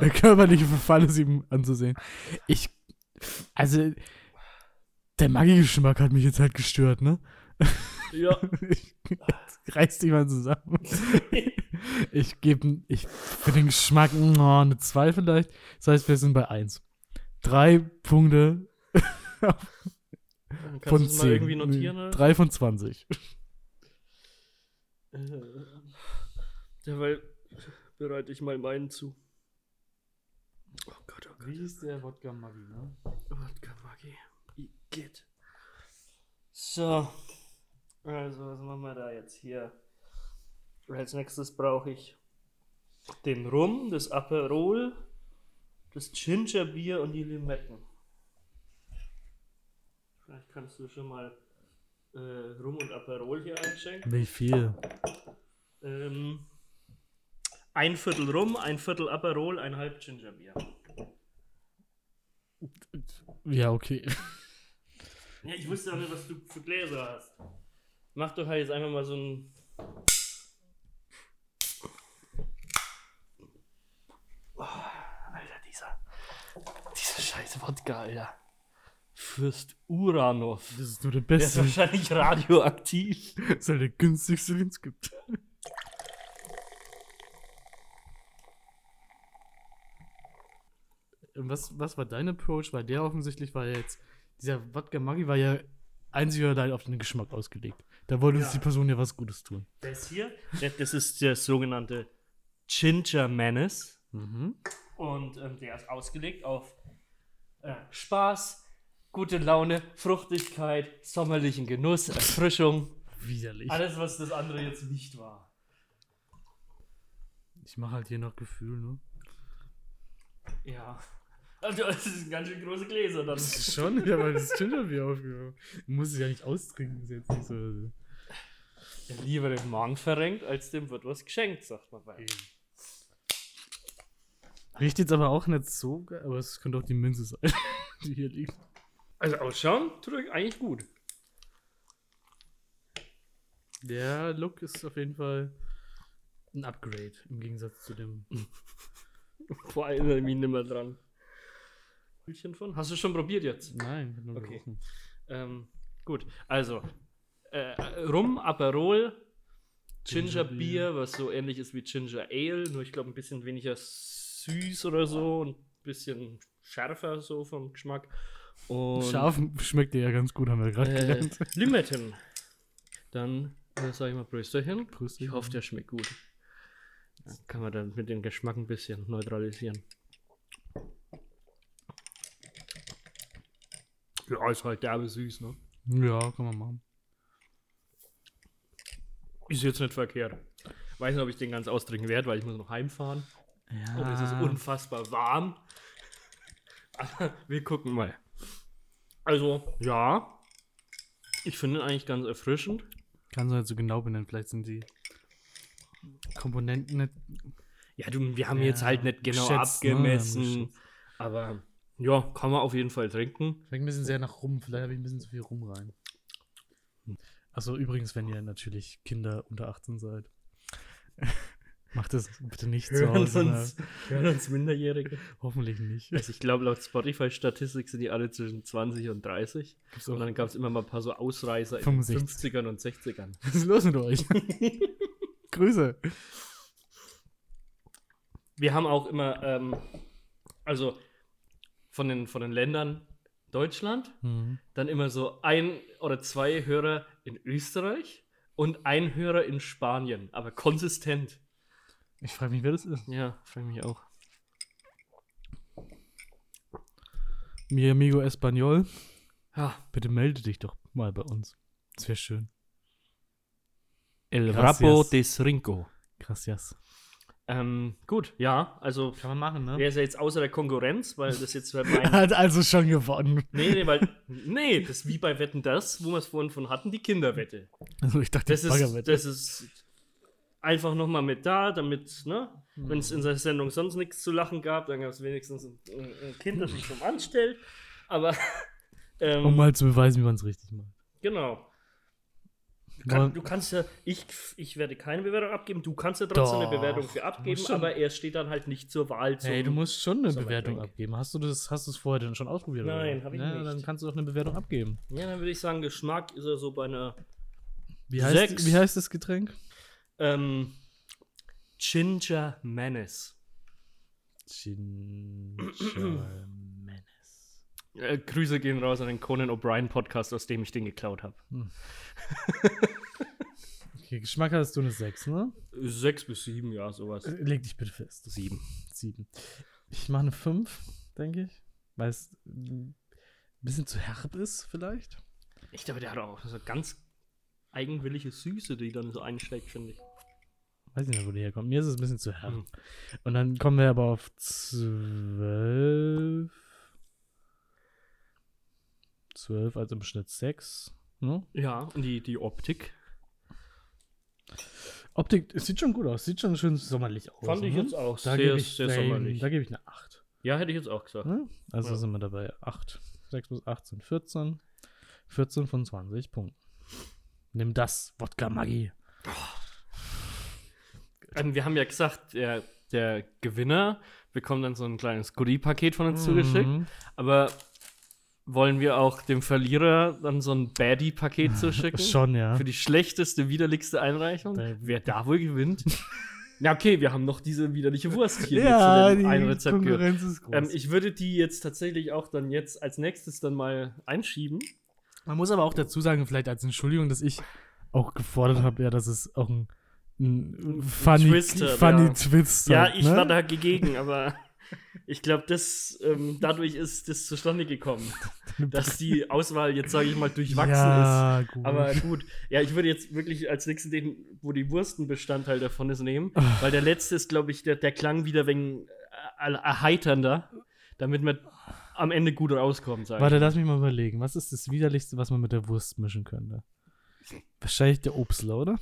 Der körperliche Verfall ist ihm anzusehen. Ich, also, der Maggi-Geschmack hat mich jetzt halt gestört, ne? Ja. *laughs* Ich, reißt dich mal zusammen. Ich gebe, ich, für den Geschmack, oh, eine 2 vielleicht. Das heißt, wir sind bei 1. Drei Punkte Kannst von du es 10. mal irgendwie notieren? oder? Drei von 20. Äh, Derweil bereite ich mal meinen zu. Oh Gott, oh Gott. Wie ist der Wodka Maggi, ne? Wodka Maggi. Igitt. So. Also, was machen wir da jetzt hier? Als nächstes brauche ich den Rum, das Aperol, das Gingerbier und die Limetten. Vielleicht kannst du schon mal äh, Rum und Aperol hier einschenken. Wie viel? Ähm, ein Viertel Rum, ein Viertel Aperol, ein halb Gingerbier. Ja, okay. Ja, ich wusste auch nicht, was du für Gläser hast. Mach doch halt jetzt einfach mal so ein. Oh, Alter, dieser. Dieser scheiß Wodka, Alter. Fürst Uranov. Das ist nur der Der ist beste. wahrscheinlich radioaktiv. *laughs* Das ist halt der günstigste, den es gibt. Und Was, was war dein Approach? Weil der offensichtlich war ja jetzt, dieser Wodka Maggi war ja einzig oder allein auf den Geschmack ausgelegt. Da wollte uns Ja. die Person ja was Gutes tun. Das hier, das das ist der sogenannte Ginger Menace. Mhm. Und ähm, der ist ausgelegt auf äh, Spaß, gute Laune, Fruchtigkeit, sommerlichen Genuss, Erfrischung. Widerlich. Alles, was das andere jetzt nicht war. Ich mache halt hier noch Gefühl, ne? Ja. Also, das sind ganz schön große Gläser dann. Schon, ja, weil das Gingerbier aufgehört. Du musst es ja nicht austrinken, ist jetzt nicht so. Ja, lieber dem Magen verrenkt, als dem wird was geschenkt, sagt man bei. Riecht jetzt aber auch nicht so geil, aber es könnte auch die Münze sein, *laughs* die hier liegt. Also ausschauen tut er eigentlich gut. Der Look ist auf jeden Fall ein Upgrade im Gegensatz zu dem. *laughs* Vor allem erinnere ich mich nicht mehr dran. Hütchen von? Hast du schon probiert jetzt? Nein, ich nur Okay. gerochen. Ähm, gut, also äh, Rum, Aperol, Ginger Gingerbier. Bier, was so ähnlich ist wie Ginger Ale, nur ich glaube ein bisschen weniger süß oder so und ein bisschen schärfer so vom Geschmack. Und Scharf schmeckt dir ja ganz gut, haben wir gerade äh, gelernt. Limetten. *laughs* Dann äh, sage ich mal Prösterchen. Prösterchen. Ich hoffe, der schmeckt gut. Dann kann man dann mit dem Geschmack ein bisschen neutralisieren. Ja, ist halt derbe süß, ne? Ja, kann man machen. Ist jetzt nicht verkehrt. Weiß nicht, ob ich den ganz austrinken werde, weil ich muss noch heimfahren. Ja. Und es ist unfassbar warm. *laughs* Aber wir gucken mal. Also, ja. Ich finde ihn eigentlich ganz erfrischend. Kannst du nicht so genau benennen, vielleicht sind die Komponenten nicht. Ja, du, wir haben Ja, jetzt halt nicht genau geschätzt, ne? abgemessen. Geschätzt. aber ja, kann man auf jeden Fall trinken. Schmeckt ein bisschen sehr nach Rum, vielleicht habe ich ein bisschen zu viel Rum rein. Achso, übrigens, wenn ihr natürlich Kinder unter 18 seid, *laughs* macht das bitte nicht zu Hören Hause. ne? uns, hören uns Minderjährige. Hoffentlich nicht. Also ich glaube, laut Spotify-Statistik sind die alle zwischen 20 und 30. Gibt's Und dann gab es immer mal ein paar so Ausreißer in 65. den 50ern und 60ern. was ist los mit euch? *laughs* Grüße. Wir haben auch immer, ähm, also von den, von den Ländern Deutschland, Mhm. dann immer so ein oder zwei Hörer in Österreich und ein Hörer in Spanien, aber konsistent. Ich frage mich, wer das ist. Ja, frage mich auch. Mi amigo Español, Ja, bitte melde dich doch mal bei uns. Das wäre schön. El Gracias. Rapo des Rinco. Gracias. Ähm, gut, ja, also Kann man machen, ne? wer ist ja jetzt außer der Konkurrenz, weil das jetzt halt *laughs* mein Hat also schon gewonnen. Nee, nee, weil. Nee, das ist wie bei Wetten das, wo wir es vorhin von hatten, die Kinderwette. Also ich dachte, Das ist, Baggerwette. das ist einfach nochmal mit da, damit, ne, wenn es in der Sendung sonst nichts zu lachen gab, dann gab es wenigstens ein, ein, Kind, das sich dumm anstellt. Aber, *laughs* ähm, um mal zu beweisen, wie man es richtig macht. genau. Du, kann, du kannst ja, ich, ich werde keine Bewertung abgeben, du kannst ja trotzdem Doch, eine Bewertung für abgeben, aber er steht dann halt nicht zur Wahl zum. Hey, du musst schon eine. Bewertung abgeben. Hast du das, hast du es vorher denn schon ausprobiert? Nein, hab ich ja, nicht. Dann kannst du doch eine Bewertung abgeben. Ja, dann würde ich sagen, Geschmack ist er so bei einer Wie heißt, Sechs. wie heißt das Getränk? Ähm, Ginger Menace. Ginger Menace. Äh, Grüße gehen raus an den Conan O'Brien Podcast, aus dem ich den geklaut habe. Okay, Geschmack hast du eine 6, ne? Sechs bis sieben, ja, sowas. Äh, Leg dich bitte fest. Sieben. 7. Ich mache eine 5, denke ich. Weil es ein bisschen zu herb ist, vielleicht. Ich glaube, der hat auch so ganz eigenwillige Süße, die dann so einsteckt, finde ich. Weiß nicht mehr, wo die herkommt. Mir ist es ein bisschen zu hart. Hm. Und dann kommen wir aber auf 12. 12, also im Schnitt 6. Ne? Ja, und die, die Optik. Optik, es sieht schon gut aus. Sieht schon schön sommerlich aus. Fand ich ne? jetzt auch Da sehr, ich, sehr da, sommerlich. da gebe ich eine 8. Ja, hätte ich jetzt auch gesagt. Ne? Also Ja. sind wir dabei 8. 6 bis 18, 14. 14 von 20 Punkten. Nimm das, Wodka Magie. Ähm, wir haben ja gesagt, der, der Gewinner bekommt dann so ein kleines Goodie-Paket von uns zugeschickt. Mhm. Aber wollen wir auch dem Verlierer dann so ein Baddie-Paket *laughs* zuschicken? Schon, ja. Für die schlechteste, widerlichste Einreichung? Da- Wer da wohl gewinnt? *laughs* ja, okay, wir haben noch diese widerliche Wurst hier ja, zu die dem ein Rezept gehört. Konkurrenz ist groß. Ähm, ich würde die jetzt tatsächlich auch dann jetzt als nächstes dann mal einschieben. Man muss aber auch dazu sagen, vielleicht als Entschuldigung, dass ich auch gefordert habe, ja, dass es auch ein, ein funny, Twist hat, funny ja. Twist Ja, ich ne? war dagegen, aber ich glaube, das ähm, dadurch ist das zustande gekommen, *laughs* dass die Auswahl jetzt, sage ich mal, durchwachsen ist. ja, gut. Aber gut, ja, ich würde jetzt wirklich als nächsten den, wo die Wurst ein Bestandteil davon ist, nehmen, Ah. weil der letzte ist, glaube ich, der, der klang wieder wegen äh, erheiternder, damit man am Ende gut rauskommt, sage Warte, lass mich mal überlegen. Was ist das Widerlichste, was man mit der Wurst mischen könnte? Wahrscheinlich der Obstler, oder?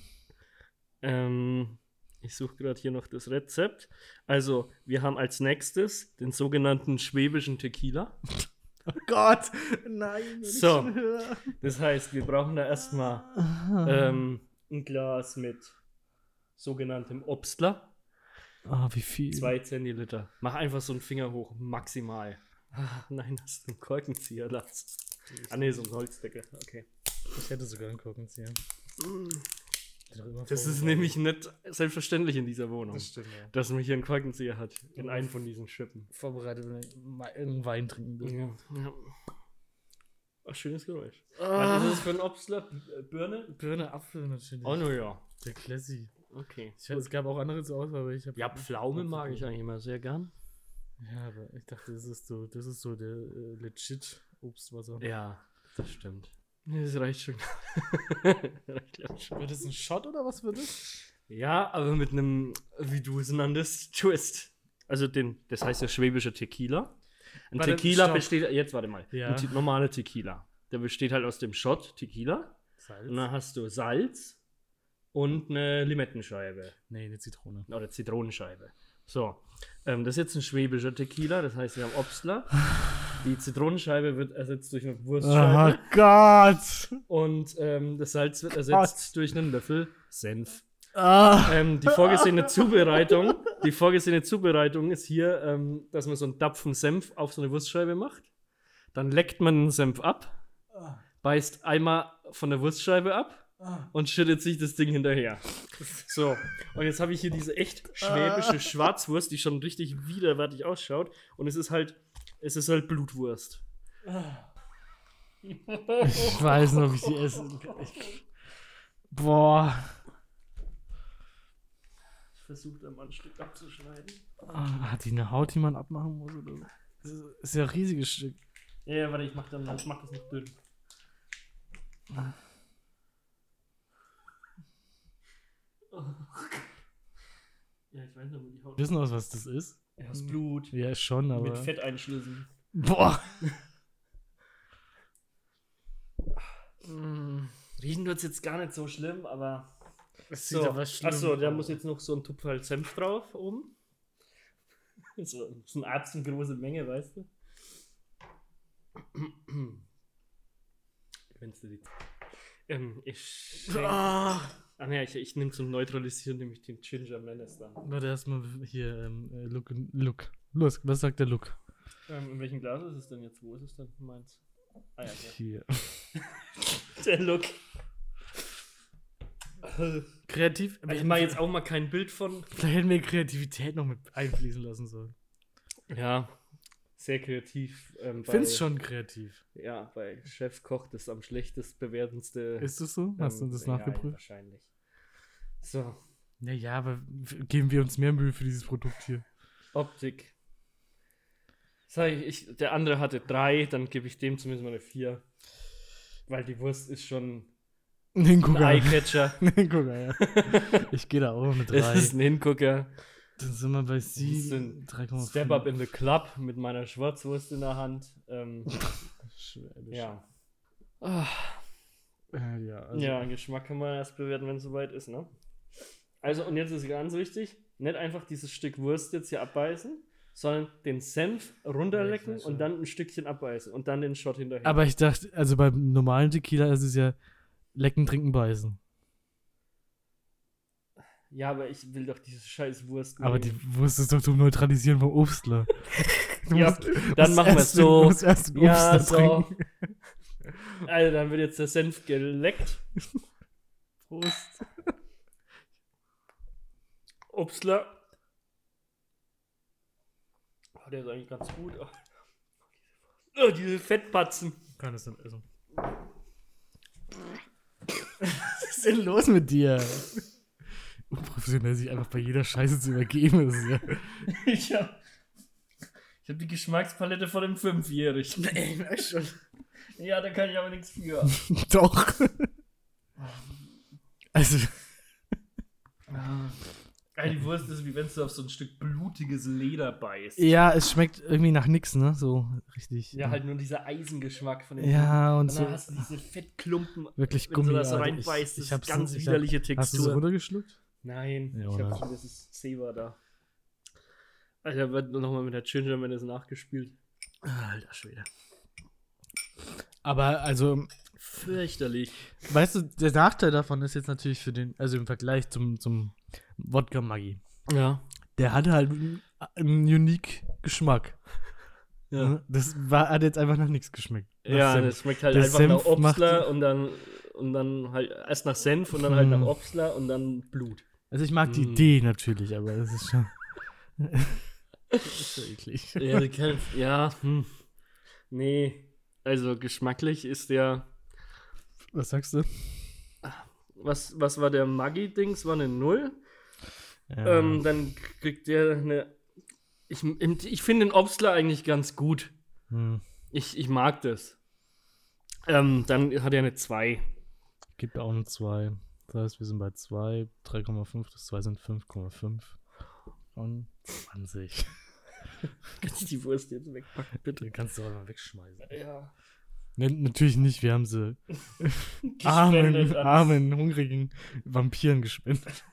Ähm, ich suche gerade hier noch das Rezept. Also, wir haben als nächstes den sogenannten schwäbischen Tequila. *laughs* Oh Gott, nein. So. Das heißt, wir brauchen da erstmal ähm, ein Glas mit sogenanntem Obstler. Ah, wie viel? Zwei Zentiliter. Mach einfach so einen Finger hoch, maximal. Ah, nein, hast du einen Korkenzieher lassen. Ah, nee, so ein Holzdeckel. Okay. Ich hätte sogar einen Korkenzieher. Das ist nämlich nicht selbstverständlich in dieser Wohnung, Das stimmt, ja. dass man hier einen Korkenzieher hat. In einem von diesen Schippen. Vorbereitet, wenn ich einen Wein trinken will. Ja. ja. Ach, schönes Geräusch. Ah. Was ist das für ein Obstler? B- Birne? Birne, Apfel natürlich. Oh, no, ja. Der Classy. Okay. Ich, es gab auch andere zur Auswahl, aber ich habe. Ja, Pflaume mag ich eigentlich immer sehr gern. Ja, aber ich dachte, das ist so, das ist so der äh, legit Obstwasser. Ja, das stimmt. Nee, Das reicht schon. *laughs* reicht. Wird das ein Shot oder was wird das? Ja, aber mit einem, wie du es nanntest, Twist. Also den, das heißt ja schwäbischer Tequila. Ein Warte, Tequila stopp. besteht, jetzt warte mal, Ja. ein normaler Tequila. Der besteht halt aus dem Shot Tequila. Salz? Und dann hast du Salz und eine Limettenscheibe. Nee, eine Zitrone. Oder Zitronenscheibe. So, ähm, das ist jetzt ein schwäbischer Tequila, das heißt, wir haben Obstler. *laughs* Die Zitronenscheibe wird ersetzt durch eine Wurstscheibe. Oh Gott! Und ähm, das Salz wird ersetzt durch einen Löffel Senf. Ah. Ähm, die vorgesehene Zubereitung, die vorgesehene Zubereitung ist hier, ähm, dass man so einen Tapfen Senf auf so eine Wurstscheibe macht. Dann leckt man den Senf ab, beißt einmal von der Wurstscheibe ab und schüttet sich das Ding hinterher. So, und jetzt habe ich hier diese echt schwäbische Schwarzwurst, die schon richtig widerwärtig ausschaut. Und es ist halt, es ist halt Blutwurst. Ich weiß nicht, ob ich die essen kann. Ich, boah. Ich versuche da mal ein Stück abzuschneiden. Ah, Hat die eine Haut, die man abmachen muss? Oder? Das ist- ist ja ein riesiges Stück. Ja, ja, warte, ich mach, dann, ich mach das noch dünn. Ja, ich weiß noch, wo die Haut Wissen aus, was das ist? Das Blut. Ja, schon, aber. Mit Fetteinschlüssen. Boah. Mm, riechen tut's jetzt gar nicht so schlimm, aber. Es So. Achso, da muss jetzt noch so ein Tupferl Senf drauf oben. *laughs* So, das ist eine Arzt eine große Menge, weißt du? *clears throat* Wenn's dir die. Ähm, ich. Ah. Ah, ne, ich, ich nehme zum Neutralisieren nämlich den Ginger Menace dann. Warte erstmal hier, ähm, äh, Look, Look. Los, was sagt der Look? Ähm, in welchem Glas ist es denn jetzt? Wo ist es denn? Meins. Ah ja, hier. Hier. *laughs* Der Look. Kreativ? Ich mache jetzt auch mal kein Bild von. Vielleicht hätten wir Kreativität noch mit einfließen lassen sollen. Ja, sehr kreativ. Ähm, Ich find's schon kreativ. Ja, bei Chefkoch das am schlechtest bewertendste. Ist das so? Hast du ähm, das ja, nachgeprüft? wahrscheinlich. So, Ja, ja, aber geben wir uns mehr Mühe für dieses Produkt hier. Optik. Sag ich, ich, der andere hatte drei, dann gebe ich dem zumindest mal eine vier. Weil die Wurst ist schon ein Gucker. Eyecatcher. *laughs* Den Gucker, ja. *laughs* Ich gehe da auch mit es drei. ist ein Hingucker. Dann sind wir bei ist ein 7, 3,5. Step up in the club mit meiner Schwarzwurst in der Hand. Ähm, *laughs* ja. Ah, Äh, ja, also, ja, Geschmack kann man erst bewerten, wenn es soweit ist, ne? Also, und jetzt ist ganz wichtig, nicht einfach dieses Stück Wurst jetzt hier abbeißen, sondern den Senf runterlecken Ja, und dann ein Stückchen abbeißen und dann den Shot hinterher. Aber ich dachte, also beim normalen Tequila ist es ja lecken, trinken, beißen. Ja, aber ich will doch diese scheiß Wurst Aber nehmen. die Wurst ist doch zum Neutralisieren vom Obstler. *laughs* Du Ja, musst- dann machen wir erst so. Den, musst erst den Ja, Obstler so. *laughs* Also, dann wird jetzt der Senf geleckt. Prost. Obstler. Oh, der ist eigentlich ganz gut. Oh, oh diese Fettpatzen. Kann es nicht essen. Was ist denn los mit dir? Unprofessionell sich einfach bei jeder Scheiße zu übergeben. Ist ja *laughs* Ich hab, ich hab die Geschmackspalette von dem Fünfjährigen. *laughs* merk schon. Ja, da kann ich aber nichts für. *laughs* Doch. Also, Ja, die Wurst ist wie wenn du auf so ein Stück blutiges Leder beißt. ja, es schmeckt irgendwie nach nix, ne? So richtig. Ja, halt nur dieser Eisengeschmack von dem Ja, und Und so dann hast du diese Fettklumpen. wirklich wenn du Gummi. das so Alter. reinbeißt, das ist hab's- ganz ich widerliche Hast du Textur. so runtergeschluckt? Nein, Ja, ich oder? hab schon, das ist Zewa da. Alter, wird nochmal mit der Gingerman nachgespielt. Alter Schwede. Aber also, Fürchterlich. weißt du, der Nachteil davon ist jetzt natürlich für den, also im Vergleich zum, zum Wodka Maggi. Ja. Der hatte halt einen, einen unique Geschmack. Ja, Ne? Das war, hat jetzt einfach nach nichts geschmeckt. Nach ja Senf. das schmeckt halt Der einfach Senf nach Obstler und dann, und dann halt erst nach Senf und dann halt Hm. nach Obstler und dann Blut. Also ich mag die Mm. Idee natürlich, aber es ist schon. *laughs* *laughs* das ist so eklig. Ja, du kannst, ja, hm. Nee. Also geschmacklich ist der. Was sagst du? Was, was war der Maggi-Dings? War eine Null. Ja. Ähm, dann kriegt der eine. Ich, ich finde den Obstler eigentlich ganz gut. hm. Ich, ich mag das. Ähm, dann hat er eine 2. Gibt auch eine 2. Das heißt, wir sind bei 2, 3,5, das 2 sind 5,5 und 20. Kann ich die Wurst jetzt wegpacken, bitte? Den kannst du auch mal wegschmeißen. Ja. Ne, natürlich nicht, wir haben sie *laughs* armen, armen, hungrigen Vampiren gespendet.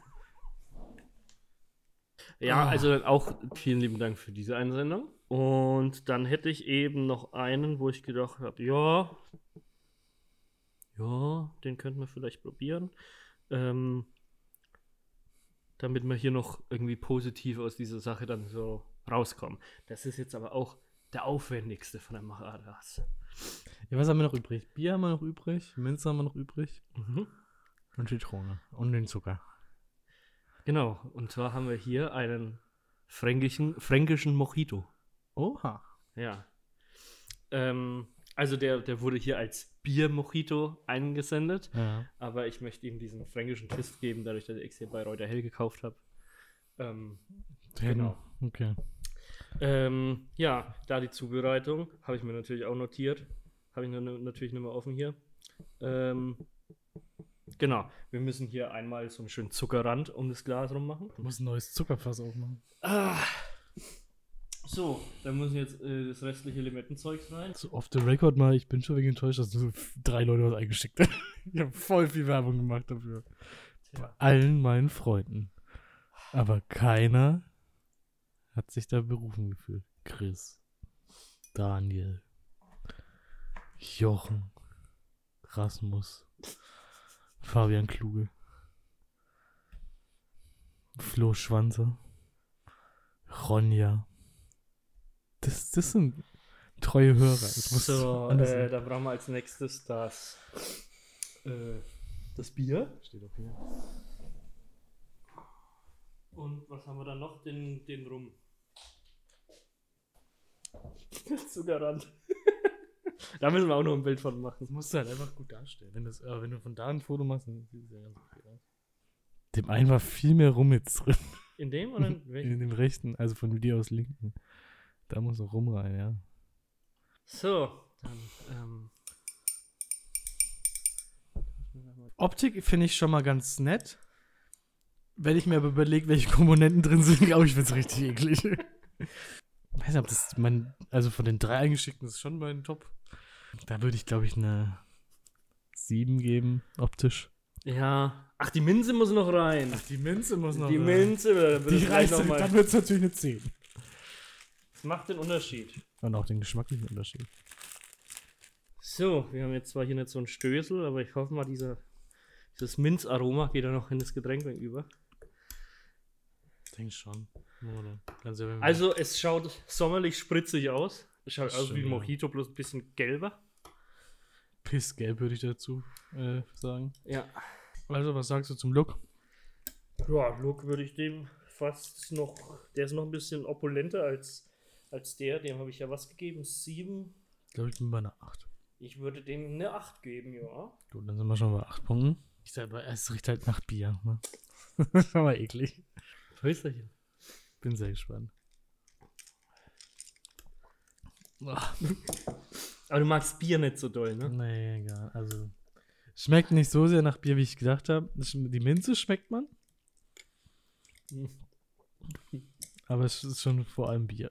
Ja, Ah. also auch vielen lieben Dank für diese Einsendung. Und dann hätte ich eben noch einen, wo ich gedacht habe, ja, ja, den könnten wir vielleicht probieren. Ähm, damit wir hier noch irgendwie positiv aus dieser Sache dann so rauskommen. Das ist jetzt aber auch der aufwendigste von der Macharadas. Ja, was haben wir noch übrig? Bier haben wir noch übrig, Minze haben wir noch übrig Mhm. und Zitrone und den Zucker. Genau, und zwar haben wir hier einen fränkischen, fränkischen Mojito. Oha. Ja. Ähm, also der, der wurde hier als Bier-Mojito eingesendet, Ja. aber ich möchte ihm diesen fränkischen Twist geben, dadurch, dass ich hier bei Reuter Hell gekauft habe. Ähm, Genau. Okay. ähm, ja, da die Zubereitung habe ich mir natürlich auch notiert. Habe ich natürlich nicht mehr offen hier. Ähm, genau, wir müssen hier einmal so einen schönen Zuckerrand um das Glas rum machen. Du musst ein neues Zuckerfass aufmachen. Ah. So, dann müssen jetzt äh, das restliche Limettenzeugs rein. So off the record mal, ich bin schon wegen enttäuscht, dass nur drei Leute was eingeschickt haben. *laughs* Ich habe voll viel Werbung gemacht dafür. Bei Tja. allen meinen Freunden. Aber keiner hat sich da berufen gefühlt. Chris, Daniel, Jochen, Rasmus, Fabian Kluge, Flo Schwanzer, Ronja. Das, das sind treue Hörer. Das muss So, äh, sein. da brauchen wir als nächstes das, äh, das Bier. Steht auch hier. Und was haben wir dann noch? Den, den Rum. *laughs* Zuckerrand. *laughs* da müssen wir auch noch ein Bild von machen. Das musst du halt einfach gut darstellen. Wenn, das, äh, wenn du von da ein Foto machst, dann sieht es ja ganz okay aus. Dem einen war viel mehr rum jetzt drin. In dem oder in *laughs* In welchem? dem rechten, also von dir aus linken. Da muss noch rum rein, ja. So, dann, ähm, Optik finde ich schon mal ganz nett. Wenn ich mir aber überlege, welche Komponenten drin sind, glaube ich, wird es richtig eklig. Ich weiß nicht, ob das mein, also von den drei eingeschickten ist schon mein Top. Da würde ich, glaube ich, eine 7 geben, optisch. Ja. Ach, die Minze muss noch rein. die Minze muss die Minze, da wird Die gleich reißt, noch mal- dann wird es natürlich eine 10. Das macht den Unterschied. Und auch den geschmacklichen Unterschied. So, wir haben jetzt zwar hier nicht so einen Stößel, aber ich hoffe mal, dieser, dieses Minzaroma geht da noch in das Getränk über. Denke schon. Ja, Also, es schaut sommerlich spritzig aus. Es schaut aus wie ein ja. Mojito, bloß ein bisschen gelber. Pissgelb würde ich dazu äh, sagen. Ja. Also, was sagst du zum Look? Ja, Look würde ich dem fast noch. Der ist noch ein bisschen opulenter als, als der. Dem habe ich ja was gegeben? Sieben. Ich glaube, ich bin bei einer 8. Ich würde dem eine 8 geben, ja. Gut, dann sind wir schon bei 8 Punkten. Ich sag aber, es riecht halt nach Bier. Ne? *laughs* das ist mal eklig. Prösterchen. Bin sehr gespannt. *laughs* Aber du magst Bier nicht so doll, ne? Nee, egal. Also, schmeckt nicht so sehr nach Bier, wie ich gedacht habe. Die Minze schmeckt man. Aber es ist schon vor allem Bier.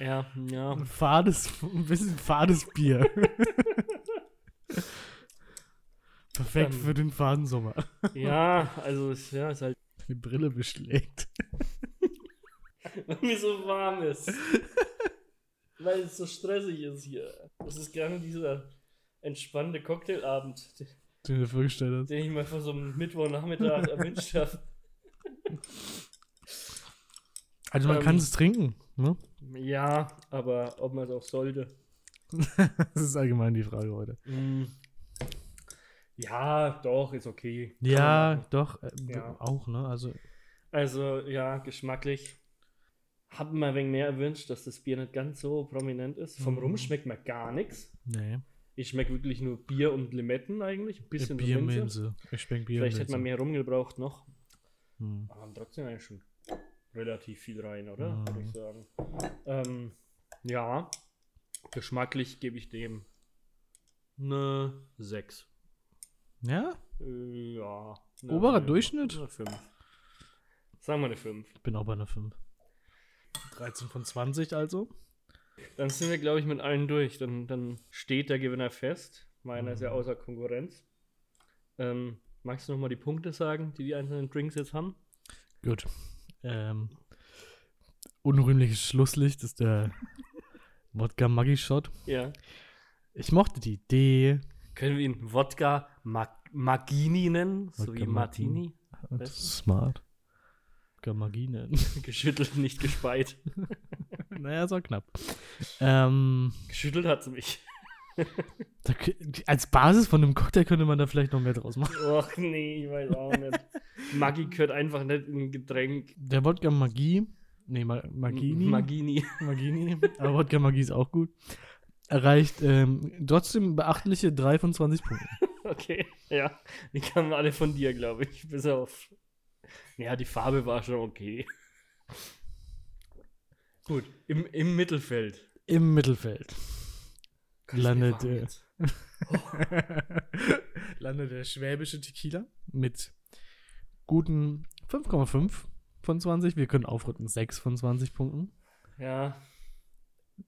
Ja, ja. Ein fades, ein bisschen fades Bier. *laughs* Perfekt Ähm. für den faden Sommer. Ja, also, es- ja, ist halt, Die Brille beschlägt. weil mir so warm ist. weil es so stressig ist hier. Das ist gerne dieser entspannte Cocktailabend, den- Den du dir vorgestellt hast. den ich mal vor so einem Mittwochnachmittag erwünscht habe. Also man Ähm. kann es trinken, ne? Ja, aber ob man es auch sollte. *laughs* Das ist allgemein die Frage heute. Mm. Ja, doch, ist okay. Kann man Ja, doch, äh, Ja. auch, ne? Also, Also, ja, geschmacklich. Hab mir ein wenig mehr erwünscht, dass das Bier nicht ganz so prominent ist. Vom Mhm. Rum schmeckt mir gar nichts. nee. Ich schmecke wirklich nur Bier und Limetten eigentlich. Ein bisschen Minze. Bierminze. Ich schmecke Bier Vielleicht hätte man mehr Rum gebraucht noch. Hm. Aber trotzdem eigentlich schon relativ viel rein, oder? Mhm. Würde ich sagen. Ähm, ja, geschmacklich gebe ich dem eine 6. Ja? Äh, ja. eine- Oberer Durchschnitt? Eine 5. Sagen wir eine 5. Ich bin auch bei einer 5. 13 von 20 also. Dann sind wir, glaube ich, mit allen durch. Dann, dann steht der Gewinner fest. Meiner ist ja Mhm. außer Konkurrenz. Ähm, magst du nochmal die Punkte sagen, die die einzelnen Drinks jetzt haben? Gut. Ähm, unrühmliches Schlusslicht ist der *laughs* Wodka Maggi Shot. Ja. Ich mochte die Idee. Können wir ihn Wodka Mag Magini nennen? so Wodka wie Martini? Das ist smart. Wodka nennen. *laughs* Geschüttelt, nicht gespeit. *laughs* naja, so knapp. Ähm, Geschüttelt hat sie mich. *laughs* da, als Basis von einem Cocktail könnte man da vielleicht noch mehr draus machen. Och nee, ich weiß auch nicht. Maggi gehört einfach nicht in ein Getränk. Der Wodka Magie, nee, Ma Magini. Magini. Magini, aber Wodka Magie ist auch gut. Erreicht ähm, trotzdem beachtliche 3 von 20 Punkten. *laughs* Okay, ja. Die kamen alle von dir, glaube ich. Bis auf. Ja, die Farbe war schon okay. Gut, im, im Mittelfeld. Im Mittelfeld landet, äh, *laughs* landet der schwäbische Tequila mit guten 5,5 von 20. Wir können aufrücken 6 von 20 Punkten. Ja,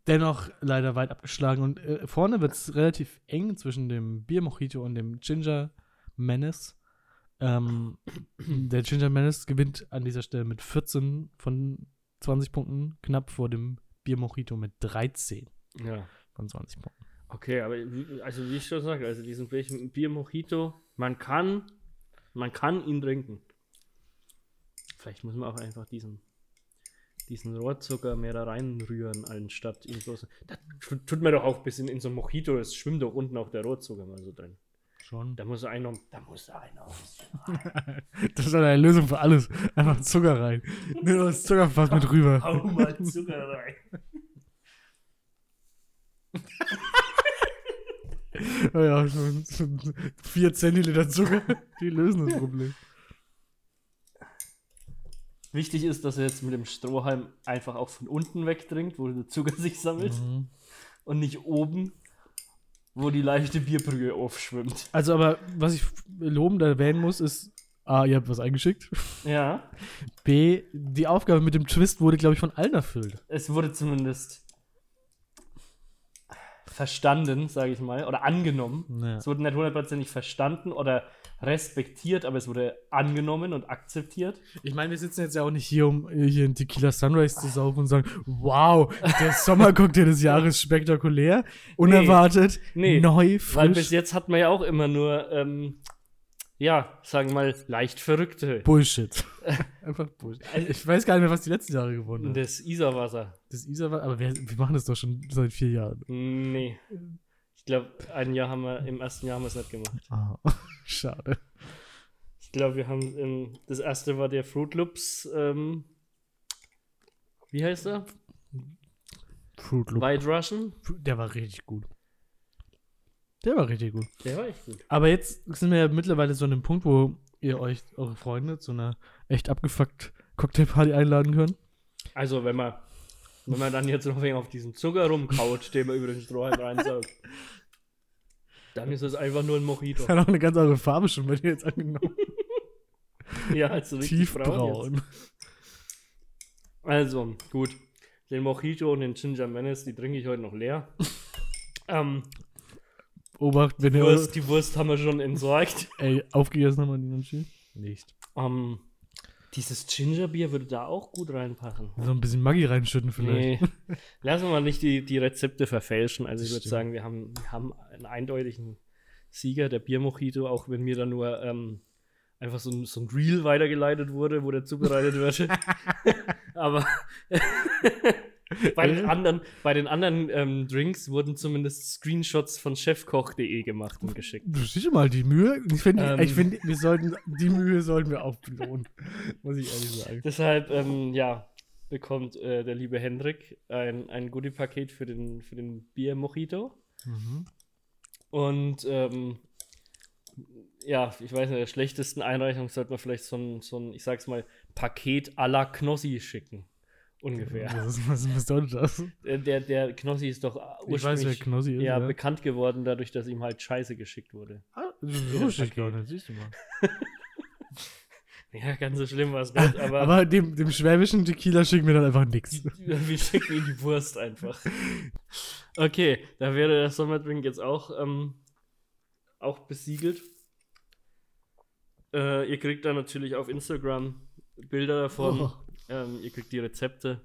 Dennoch leider weit abgeschlagen. Und äh, vorne wird es relativ eng zwischen dem Bier Mojito und dem Ginger Menace. Ähm, *clears throat* der Ginger Menace gewinnt an dieser Stelle mit 14 von 20 Punkten, knapp vor dem Bier Mojito mit 13 ja. von 20 Punkten. Okay, aber wie- also wie ich schon sage, also diesen Bier- Mojito, man kann, man kann ihn trinken. Vielleicht muss man auch einfach diesen, diesen Rohrzucker mehr da reinrühren, anstatt ihn bloß. Das tut mir doch auch ein bisschen in so ein Mojito, es schwimmt doch unten auch der Rohrzucker mal so drin. Schon. Da muss einer, da muss einer. *laughs* Das ist eine Lösung für alles. Einfach Zucker rein. Nur das Zuckerfass mit rüber. Hau mal Zucker rein. *laughs* *laughs* Ja, schon, schon 4 Zentiliter Zucker. *laughs* Die lösen das Problem. Wichtig ist, dass er jetzt mit dem Strohhalm einfach auch von unten wegtrinkt, wo der Zucker sich sammelt Mhm. und nicht oben. wo die leichte Bierbrühe aufschwimmt. Also, aber was ich lobend erwähnen muss, ist, A, ihr habt was eingeschickt. Ja, B, die Aufgabe mit dem Twist wurde, glaube ich, von allen erfüllt. es wurde zumindest verstanden, sage ich mal, oder angenommen. Ja. Es wurde nicht hundertprozentig verstanden oder respektiert, aber es wurde angenommen und akzeptiert. Ich meine, wir sitzen jetzt ja auch nicht hier, um hier in Tequila Sunrise zu saufen und sagen, wow, der *laughs* Sommercocktail des Jahres spektakulär, unerwartet, Nee, neu, Weil bis frisch. jetzt hat man ja auch immer nur, ähm, ja, sagen wir mal, leicht Verrückte. Bullshit. *laughs* Einfach Bullshit. Ich weiß gar nicht mehr, was die letzten Jahre gewonnen hat. Das Isarwasser. Das Isa war, aber wir, wir machen das doch schon seit vier Jahren. Nee. Ich glaube, ein Jahr haben wir, im ersten Jahr haben wir es nicht gemacht. Ah, *laughs* schade. Ich glaube, wir haben, ähm, das erste war der Fruit Loops, ähm, wie heißt er? Fruit Loop. White Russian. Der war richtig gut. Der war richtig gut. Der war echt gut. Aber jetzt sind wir ja mittlerweile so an dem Punkt, wo ihr euch, eure Freunde, zu einer echt abgefuckt Cocktailparty einladen könnt. Also, wenn man, wenn man dann jetzt noch wegen auf diesen Zucker rumkaut, den man über den Strohhalm *laughs* reinsaugt, dann ist es einfach nur ein Mojito. *laughs* Hat auch eine ganz andere Farbe schon bei dir jetzt angenommen. *laughs* Ja, also richtig braun. Tiefbraun. Also, gut. Den Mojito und den Ginger Menace, die trinke ich heute noch leer. ähm, Obacht, wenn ihr Wurst, die Wurst haben wir schon entsorgt. *laughs* ey, aufgegessen haben wir die Nanchi? Nicht. Ähm, dieses Gingerbier würde da auch gut reinpassen. So ein bisschen Maggi reinschütten vielleicht. Nee. *laughs* Lassen wir mal nicht die, die Rezepte verfälschen. Also ich würde sagen, wir haben, wir haben einen eindeutigen Sieger, der Biermojito, auch wenn mir da nur ähm, einfach so ein, so ein Reel weitergeleitet wurde, wo der zubereitet wird. *laughs* Aber bei den anderen, bei den anderen ähm, Drinks wurden zumindest Screenshots von chefkoch.de gemacht und geschickt. Du siehst mal die Mühe. Ich finde, Ähm. ich finde, wir sollten, die Mühe sollten wir auch belohnen. Muss ich ehrlich sagen. Deshalb, ähm, ja, bekommt äh, der liebe Hendrik ein, ein Goodie-Paket für den, für den Bier-Mojito. Mhm. Und ähm, ja, ich weiß nicht, der schlechtesten Einreichung sollte man vielleicht so ein, so ein, ich sag's mal, Paket à la Knossi schicken. Ungefähr. Was, was, bedeutet das? Der, der, Knossi ist doch weiß, wer ursprünglich Knossi ist. ja, bekannt geworden, dadurch, dass ihm halt Scheiße geschickt wurde. Ah, so wusste ich gar nicht, siehst du mal. *laughs* Ja, ganz so schlimm war es nicht, aber, Aber dem, dem schwäbischen Tequila schicken wir dann einfach nichts. wir schicken ihm die Wurst einfach. Okay, da wäre der Sommerdrink jetzt auch, ähm, auch besiegelt. Äh, ihr kriegt dann natürlich auf Instagram Bilder davon. Oh. Ähm, ihr kriegt die Rezepte.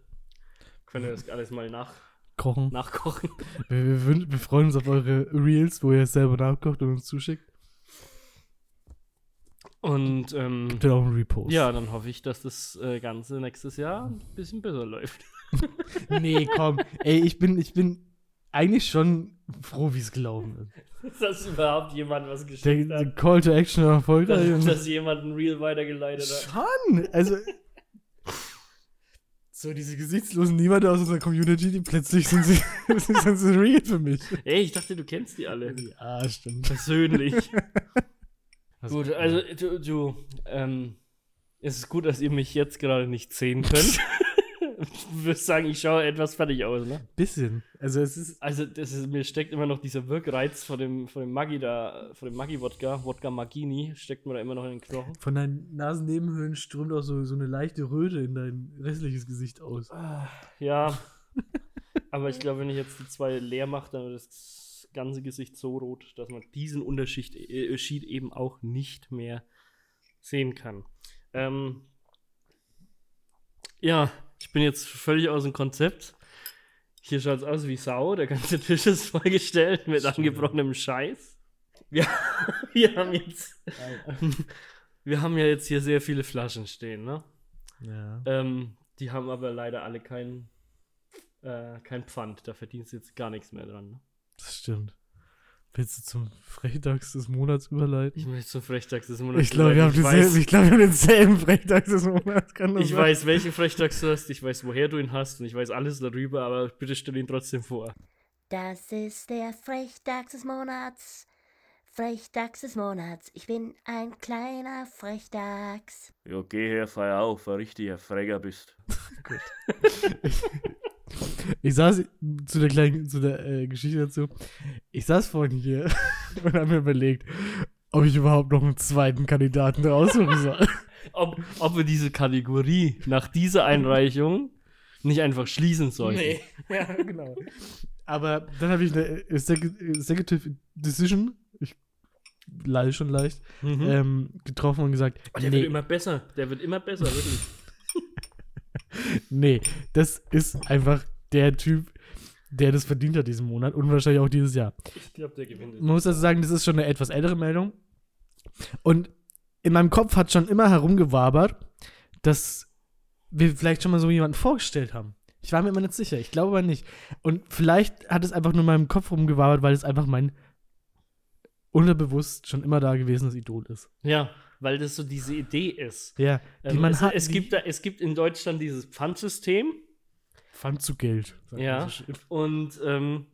Könnt ihr das alles mal nach, Kochen. nachkochen. *laughs* Wir, wir, wir freuen uns auf eure Reels, wo ihr es selber nachkocht und uns zuschickt. Und ähm, Gibt ja auch einen Repost. ja, dann hoffe ich, dass das äh, Ganze nächstes Jahr ein bisschen besser läuft. *laughs* Nee, komm. Ey, ich bin, ich bin eigentlich schon froh, wie es gelaufen ist. *laughs* dass überhaupt jemand was geschickt der hat. Call to Action erfolgreich. Dass, dass jemand ein Reel weitergeleitet hat. Schon! Also. So, diese gesichtslosen Niemanden aus unserer Community, die plötzlich *laughs* sind sie, sind sie real für mich. Ey, ich dachte, du kennst die alle. Ja, stimmt. Persönlich. *laughs* Gut, also du, du ähm, es ist gut, dass ihr mich jetzt gerade nicht sehen könnt. *laughs* *laughs* wirst sagen, ich schaue etwas fertig aus, ne? Bisschen. Also, es ist. Also, das ist, mir steckt immer noch dieser Wirkreiz von dem, von dem Maggi da, von dem Maggi-Wodka, Wodka Magini, steckt mir da immer noch in den Knochen. Von deinen Nasennebenhöhlen strömt auch so, so eine leichte Röte in dein restliches Gesicht aus. Ja, *laughs* aber ich glaube, wenn ich jetzt die zwei leer mache, dann wird das ganze Gesicht so rot, dass man diesen Unterschied äh, eben auch nicht mehr sehen kann. Ähm, ja, ich bin jetzt völlig aus dem Konzept. Hier schaut es aus wie Sau. Der ganze *laughs* Tisch ist vollgestellt mit angebrochenem Scheiß. Wir, *laughs* wir haben jetzt. *laughs* Wir haben ja jetzt hier sehr viele Flaschen stehen, ne? Ja. Ähm, die haben aber leider alle kein, äh, kein Pfand. Da verdienst du jetzt gar nichts mehr dran. Ne? Das stimmt. Willst du zum Frechtags des Monats überleiten? Ich möchte zum Frechtags des Monats. Ich glaube, wir, glaub, wir haben denselben Frechtags des Monats. Ich sein? weiß, welchen Frechtags du hast, ich weiß, woher du ihn hast und ich weiß alles darüber, aber bitte stell ihn trotzdem vor. Das ist der Frechdachs des Monats. Frechdachs des Monats. Ich bin ein kleiner Frechdachs. Ja, geh her, feier auf, ein richtiger Fräger bist. *laughs* *laughs* Ich saß zu der kleinen, zu der äh, Geschichte dazu. Ich saß vorhin hier *laughs* und habe mir überlegt, ob ich überhaupt noch einen zweiten Kandidaten raussuchen soll. *laughs* Ob, ob wir diese Kategorie nach dieser Einreichung nicht einfach schließen sollten. *laughs* ja, genau. Aber dann habe ich eine Exec- Executive Decision, ich leide schon leicht, Mhm. ähm, getroffen und gesagt, Oh, der nee, wird immer besser. Der wird immer besser, wirklich. Nee, das ist einfach der Typ, der das verdient hat diesen Monat und wahrscheinlich auch dieses Jahr. Ich glaube, der gewinnt. Man muss also sagen, das ist schon eine etwas ältere Meldung. Und in meinem Kopf hat schon immer herumgewabert, dass wir vielleicht schon mal so jemanden vorgestellt haben. Ich war mir immer nicht sicher. Ich glaube aber nicht. Und vielleicht hat es einfach nur in meinem Kopf rumgewabert, weil es einfach mein unterbewusst schon immer da gewesenes Idol ist. Ja, weil das so diese Idee ist. Ja, die Ähm, man es, hat. es, gibt da, es gibt in Deutschland dieses Pfandsystem. Pfand zu Geld. Ja. so. Und ähm,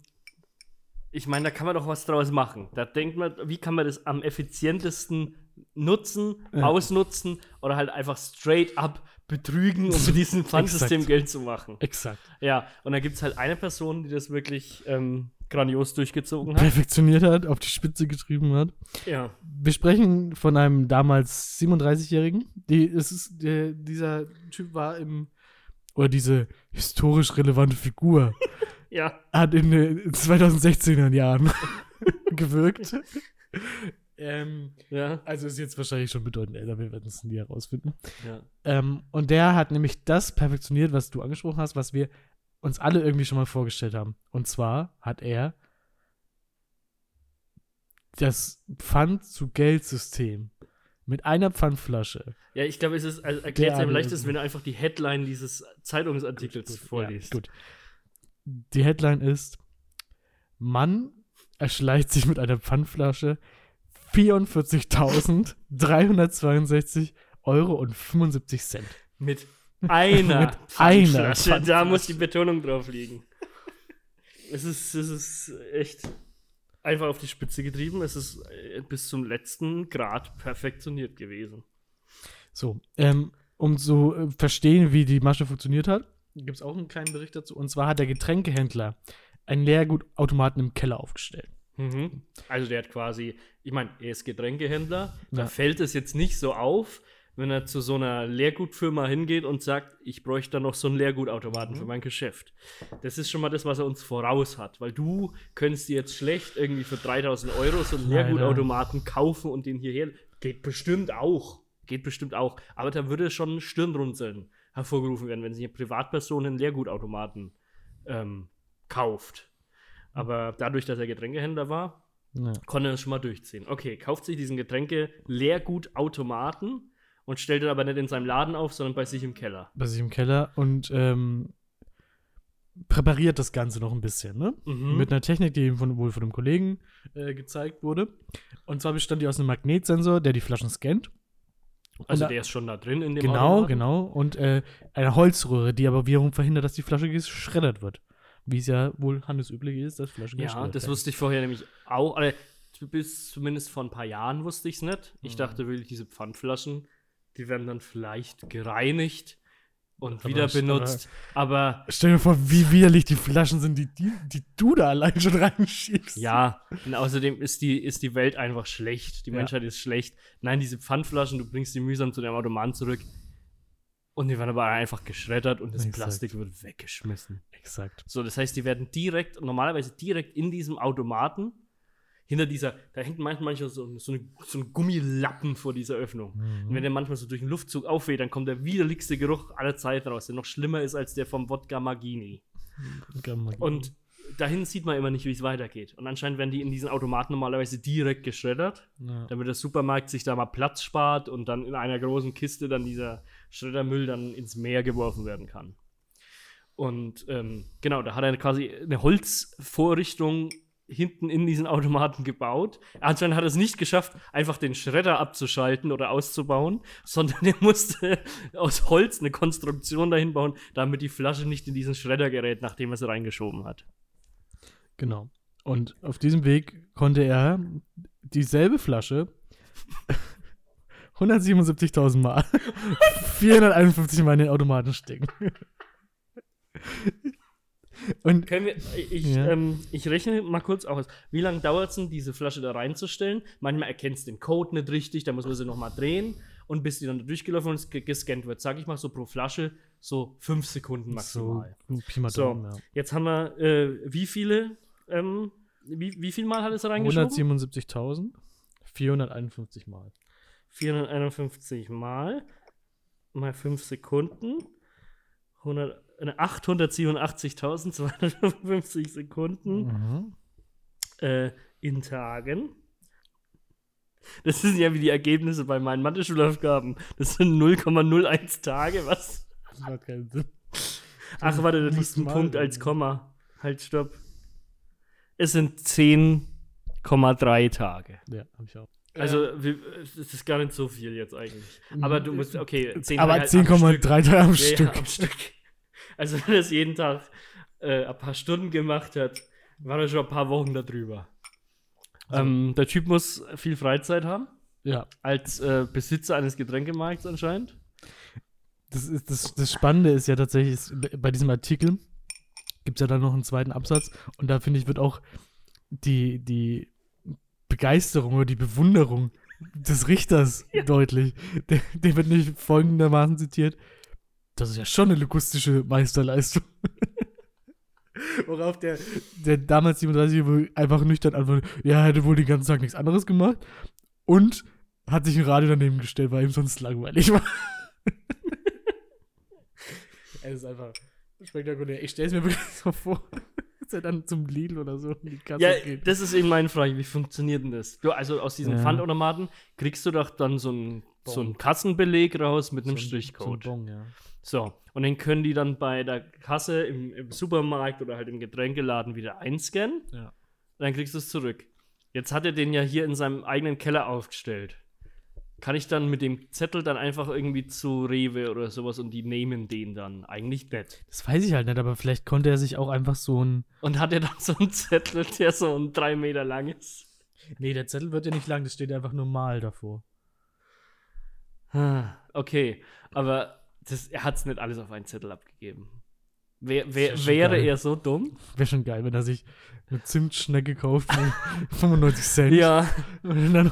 ich meine, da kann man doch was draus machen. Da denkt man, wie kann man das am effizientesten nutzen, Ja. ausnutzen oder halt einfach straight up betrügen, um *laughs* mit diesem Pfandsystem. Geld zu machen. Exakt. Ja, und da gibt es halt eine Person, die das wirklich ähm, grandios durchgezogen hat. Perfektioniert hat, auf die Spitze getrieben hat. Ja. Wir sprechen von einem damals 37-Jährigen. Die, dieser Typ war im, oder diese historisch relevante Figur, *laughs* Ja. hat in den 2016er Jahren *laughs* gewirkt. ähm, Ja. also ist jetzt wahrscheinlich schon bedeutend älter, wir werden es nie herausfinden. ja. Ähm, und der hat nämlich das perfektioniert, was du angesprochen hast, was wir uns alle irgendwie schon mal vorgestellt haben. Und zwar hat er das Pfand-zu-Geld-System mit einer Pfandflasche. Ja, ich glaube, es ist, also erklärt es am leichtesten, wenn du einfach die Headline dieses Zeitungsartikels vorliest. Ja, gut. Die Headline ist: Mann erschleicht sich mit einer Pfandflasche 44.362 Euro und 75 Cent. Mit einer Mit einer. Da muss die Betonung drauf liegen. Es ist, es ist echt einfach auf die Spitze getrieben. Es ist äh, bis zum letzten Grad perfektioniert gewesen. So, ähm, um zu äh, verstehen, wie die Masche funktioniert hat, gibt es auch einen kleinen Bericht dazu. Und zwar hat der Getränkehändler einen Leergutautomaten im Keller aufgestellt. Mhm. Also der hat quasi, ich meine, er ist Getränkehändler, da Ja. fällt es jetzt nicht so auf, wenn er zu so einer Leergutfirma hingeht und sagt, ich bräuchte da noch so einen Leergutautomaten Mhm. für mein Geschäft. Das ist schon mal das, was er uns voraus hat, weil du könntest dir jetzt schlecht irgendwie für 3000 Euro so einen. Leergutautomaten kaufen und den hierher. Geht bestimmt auch. Geht bestimmt auch. Aber da würde schon Stirnrunzeln hervorgerufen werden, wenn sich eine Privatperson einen Leergutautomaten ähm, kauft. Aber dadurch, dass er Getränkehändler war, Ja. konnte er es schon mal durchziehen. Okay, kauft sich diesen Getränke-Leergutautomaten und stellt ihn aber nicht in seinem Laden auf, sondern bei sich im Keller. Bei sich im Keller und ähm, präpariert das Ganze noch ein bisschen, ne? Mhm. Mit einer Technik, die ihm von, wohl von einem Kollegen äh, gezeigt wurde. Und zwar bestand die aus einem Magnetsensor, der die Flaschen scannt. also und der ist schon da drin in dem Genau, Automaten. genau. Und äh, eine Holzröhre, die aber wiederum verhindert, dass die Flasche geschreddert wird. Wie es ja wohl handelsüblich ist, dass Flaschen Ja, geschreddert das werden. wusste ich vorher nämlich auch. Also, bis zumindest vor ein paar Jahren wusste ich es nicht. Ich Mhm. dachte wirklich, diese Pfandflaschen, die werden dann vielleicht gereinigt und Aber wieder benutzt. Aber Stell dir vor, wie widerlich die Flaschen sind, die, die, die du da allein schon reinschiebst. Ja, und außerdem ist die, ist die Welt einfach schlecht. Die Ja. Menschheit ist schlecht. Nein, diese Pfandflaschen, du bringst die mühsam zu deinem Automaten zurück. Und die werden aber einfach geschreddert und das Exakt. Plastik wird weggeschmissen. Exakt. So, das heißt, die werden direkt, normalerweise direkt in diesem Automaten, hinter dieser, da hängt manchmal so, so, eine, so ein Gummilappen vor dieser Öffnung. Mhm. Und wenn der manchmal so durch den Luftzug aufweht, dann kommt der widerlichste Geruch aller Zeit raus, der noch schlimmer ist als der vom Wodka Magini. Und dahin sieht man immer nicht, wie es weitergeht. Und anscheinend werden die in diesen Automaten normalerweise direkt geschreddert, ja. damit der Supermarkt sich da mal Platz spart und dann in einer großen Kiste dann dieser Schreddermüll dann ins Meer geworfen werden kann. Und ähm, genau, da hat er quasi eine Holzvorrichtung hinten in diesen Automaten gebaut. Anscheinend hat er es nicht geschafft, einfach den Schredder abzuschalten oder auszubauen, *laughs* sondern er musste aus Holz eine Konstruktion dahin bauen, damit die Flasche nicht in diesen Schredder gerät, nachdem er sie reingeschoben hat. Genau. Und auf diesem Weg konnte er dieselbe Flasche *laughs* 177.000 Mal *laughs* 451 Mal in den Automaten stecken. Und wir, ich, Ja. ähm, ich rechne mal kurz aus. Wie lange dauert es denn, diese Flasche da reinzustellen? Manchmal erkennst du den Code nicht richtig, da muss man sie nochmal drehen. Und bis die dann durchgelaufen und ge- gescannt wird, sag ich mal so pro Flasche so fünf Sekunden maximal. so mal So, Daumen, ja. jetzt haben wir, äh, wie viele, ähm, wie, wie viel Mal hat es reingeschoben? 177.451 Mal. 451 Mal mal 5 Sekunden. 100, äh, 887.255 Sekunden Mhm. äh, in Tagen. Das sind ja wie die Ergebnisse bei meinen Mathe-Schulaufgaben. Das sind 0,01 Tage, was? Das macht keinen Sinn. Ach, warte, da liest ein Punkt als ja. Komma. Halt, stopp. Es sind 10,3 Tage. Ja, hab ich auch. Also, es ist gar nicht so viel jetzt eigentlich. Aber du musst, okay, 10 Aber halt am Stück. 10,3 Tage am Ja, Stück. Ja, am Stück. Also, *laughs* wenn er es jeden Tag äh, ein paar Stunden gemacht hat, war er schon ein paar Wochen darüber. Ähm, der Typ muss viel Freizeit haben, Ja, als äh, Besitzer eines Getränkemarkts anscheinend. das, ist, das, das Spannende ist ja tatsächlich, ist, bei diesem Artikel gibt es ja dann noch einen zweiten Absatz und da finde ich, wird auch die, die Begeisterung oder die Bewunderung des Richters deutlich. Der, der wird nicht folgendermaßen zitiert. Das ist ja schon eine logistische Meisterleistung. *laughs* Worauf der, der damals 37 einfach nüchtern antwortet, ja, er hätte wohl den ganzen Tag nichts anderes gemacht und hat sich ein Radio daneben gestellt, weil ihm sonst langweilig war. *laughs* es ist einfach spektakulär. Ich stelle es mir wirklich *laughs* so vor, dass er dann zum Lidl oder so in die Kasse Ja, geht. das ist eben meine Frage. Wie funktioniert denn das? Du, also aus diesen Ja. Pfandautomaten kriegst du doch dann so einen so einen Kassenbeleg raus mit einem So ein- Strichcode. So ein Bon, ja. So, und den können die dann bei der Kasse im, im Supermarkt oder halt im Getränkeladen wieder einscannen. Ja. Dann kriegst du es zurück. Jetzt hat er den ja hier in seinem eigenen Keller aufgestellt. Kann ich dann mit dem Zettel dann einfach irgendwie zu Rewe oder sowas und die nehmen den dann? Eigentlich nicht. Das weiß ich halt nicht, aber vielleicht konnte er sich auch einfach so ein. Und hat er dann so einen Zettel, der so ein drei Meter lang ist? Nee, der Zettel wird ja nicht lang, das steht einfach normal davor. Ah, Okay, aber das, er hat es nicht alles auf einen Zettel abgegeben. Wär, wär, wäre geil. er so dumm? Wäre schon geil, wenn er sich eine Zimtschnecke kauft für *laughs* 95 Cent. Ja,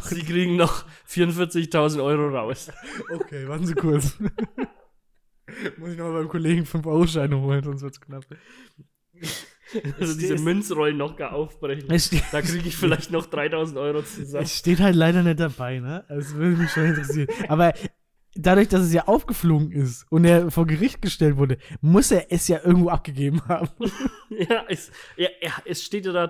sie kriegen noch 44.000 Euro raus. okay, warten Sie kurz. *laughs* Muss ich nochmal beim Kollegen 5-Euro-Scheine holen, sonst wird's knapp. Also diese Münzrollen noch gar aufbrechen. Es Da kriege ich vielleicht noch 3000 Euro zusammen. es steht halt leider nicht dabei, ne? Also, Es würde mich schon interessieren. Aber dadurch, dass es ja aufgeflogen ist und er vor Gericht gestellt wurde, muss er es ja irgendwo abgegeben haben. *laughs* Ja, es, ja, ja, es steht ja da,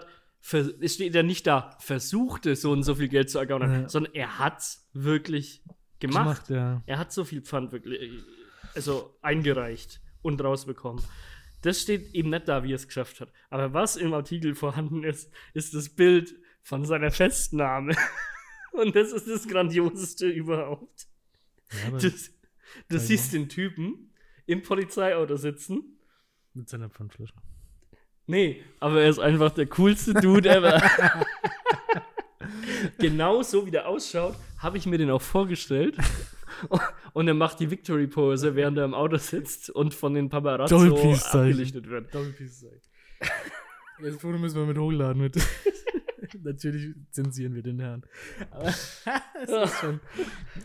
es steht ja nicht da, versuchte so und so viel Geld zu ergaunern, Ja. sondern er hat's wirklich gemacht. ja. Er hat so viel Pfand wirklich, also eingereicht und rausbekommen. Das steht eben nicht da, wie er es geschafft hat. Aber was im Artikel vorhanden ist, ist das Bild von seiner Festnahme. *laughs* Und das ist das Grandioseste überhaupt. Ja Du, du siehst den Typen im Polizeiauto sitzen. mit seiner Pfandflasche. Nee, aber er ist einfach der coolste Dude ever. *laughs* genau so wie der ausschaut, habe ich mir den auch vorgestellt. *laughs* Und er macht die Victory-Pose, während er im Auto sitzt und von den Paparazzo Doppelpeace-Zeichen. abgelichtet wird. Das Foto müssen wir mit hochladen. Mit. *laughs* Natürlich zensieren wir den Herrn. Aber *laughs* es ist schon.